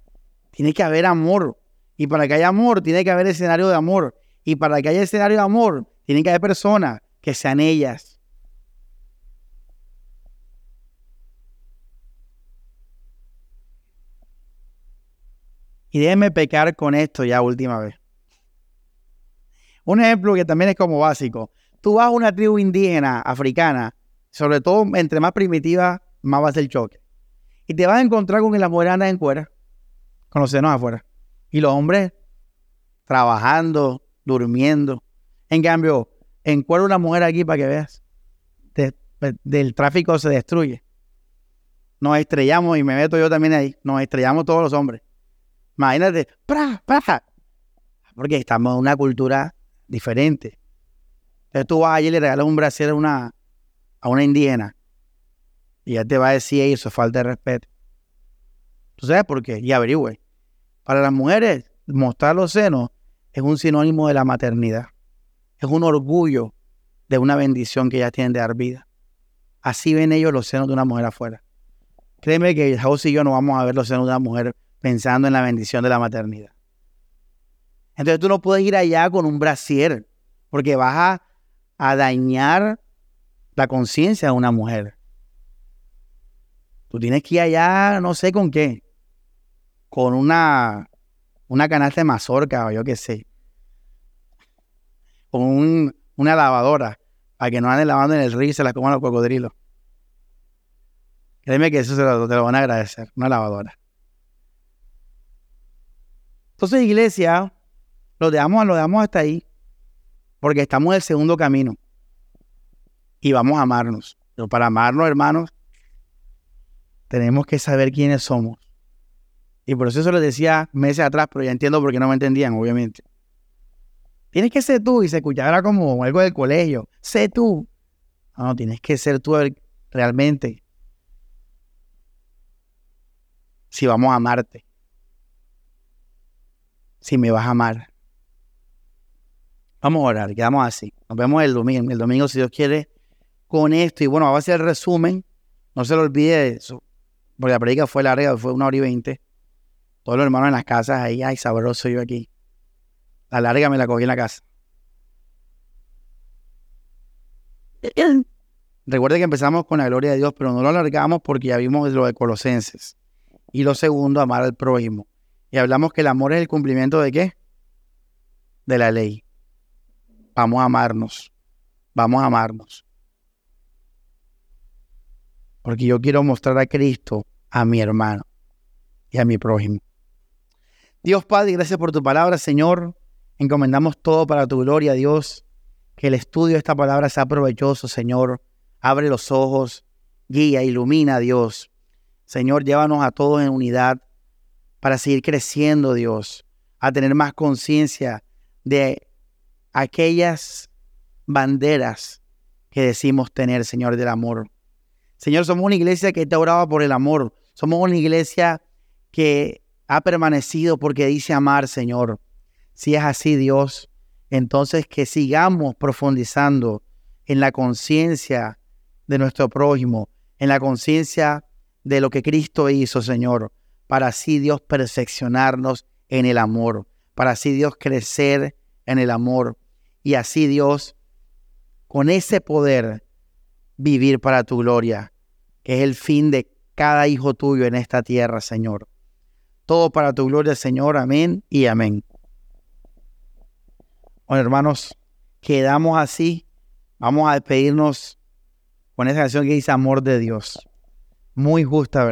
tiene que haber amor. Y para que haya amor, tiene que haber escenario de amor. Y para que haya escenario de amor, tiene que haber personas que sean ellas. Y déjenme pecar con esto ya última vez. Un ejemplo que también es como básico. Tú vas a una tribu indígena, africana, sobre todo entre más primitiva, más va a ser el choque. Y te vas a encontrar con que las mujeres andan en cuera, con los senos afuera. Y los hombres trabajando, durmiendo. En cambio, en cuera una mujer aquí para que veas. del tráfico se destruye. Nos estrellamos y me meto yo también ahí. Nos estrellamos todos los hombres. Imagínate, ¡pra, pra! Porque estamos en una cultura diferente. Entonces tú vas allí y le regalas un brasier a una, a una indígena y ya te va a decir eso, falta de respeto. ¿Tú sabes por qué? Y averigüe. Para las mujeres, mostrar los senos es un sinónimo de la maternidad. Es un orgullo de una bendición que ellas tienen de dar vida. Así ven ellos los senos de una mujer afuera. Créeme que José y yo no vamos a ver los senos de una mujer pensando en la bendición de la maternidad. Entonces tú no puedes ir allá con un brasier, porque vas a, dañar la conciencia de una mujer. Tú tienes que ir allá, no sé con qué, con una, una canasta de mazorca o yo qué sé, con una lavadora, para que no anden lavando en el río y se la coman los cocodrilos. Créeme que eso se lo, te lo van a agradecer, una lavadora. Entonces, iglesia, lo dejamos, lo dejamos hasta ahí, porque estamos en el segundo camino y vamos a amarnos. Pero para amarnos, hermanos, tenemos que saber quiénes somos. Y por eso se lo decía meses atrás, pero ya entiendo por qué no me entendían, obviamente. Tienes que ser tú y se escuchaba como algo del colegio. Sé tú. No, tienes que ser tú realmente. Si vamos a amarte. Si me vas a amar. Vamos a orar, quedamos así. Nos vemos el domingo. El domingo, si Dios quiere, con esto. Y bueno, va a ser el resumen. No se lo olvide eso. Porque la predica fue larga, fue una hora y veinte. Todos los hermanos en las casas ahí, ay, sabroso yo aquí. La larga me la cogí en la casa. Recuerde que empezamos con la gloria de Dios, pero no lo alargamos porque ya vimos lo de Colosenses. Y lo segundo, amar al prójimo. Y hablamos que el amor es el cumplimiento de qué? De la ley. Vamos a amarnos. Vamos a amarnos. Porque yo quiero mostrar a Cristo a mi hermano y a mi prójimo. Dios Padre, gracias por tu palabra, Señor. Encomendamos todo para tu gloria, Dios. Que el estudio de esta palabra sea provechoso, Señor. Abre los ojos, guía, ilumina, Dios. Señor, llévanos a todos en unidad para seguir creciendo, Dios, a tener más conciencia de aquellas banderas que decimos tener, Señor, del amor. Señor, somos una iglesia que te oraba por el amor. Somos una iglesia que ha permanecido porque dice amar, Señor. Si es así, Dios, entonces que sigamos profundizando en la conciencia de nuestro prójimo, en la conciencia de lo que Cristo hizo, Señor, para así Dios perfeccionarnos en el amor, para así Dios crecer en el amor, y así Dios, con ese poder, vivir para tu gloria, que es el fin de cada hijo tuyo en esta tierra, Señor. Todo para tu gloria, Señor. Amén y amén. Bueno, hermanos, quedamos así. Vamos a despedirnos con esa canción que dice Amor de Dios. Muy justa, ¿verdad?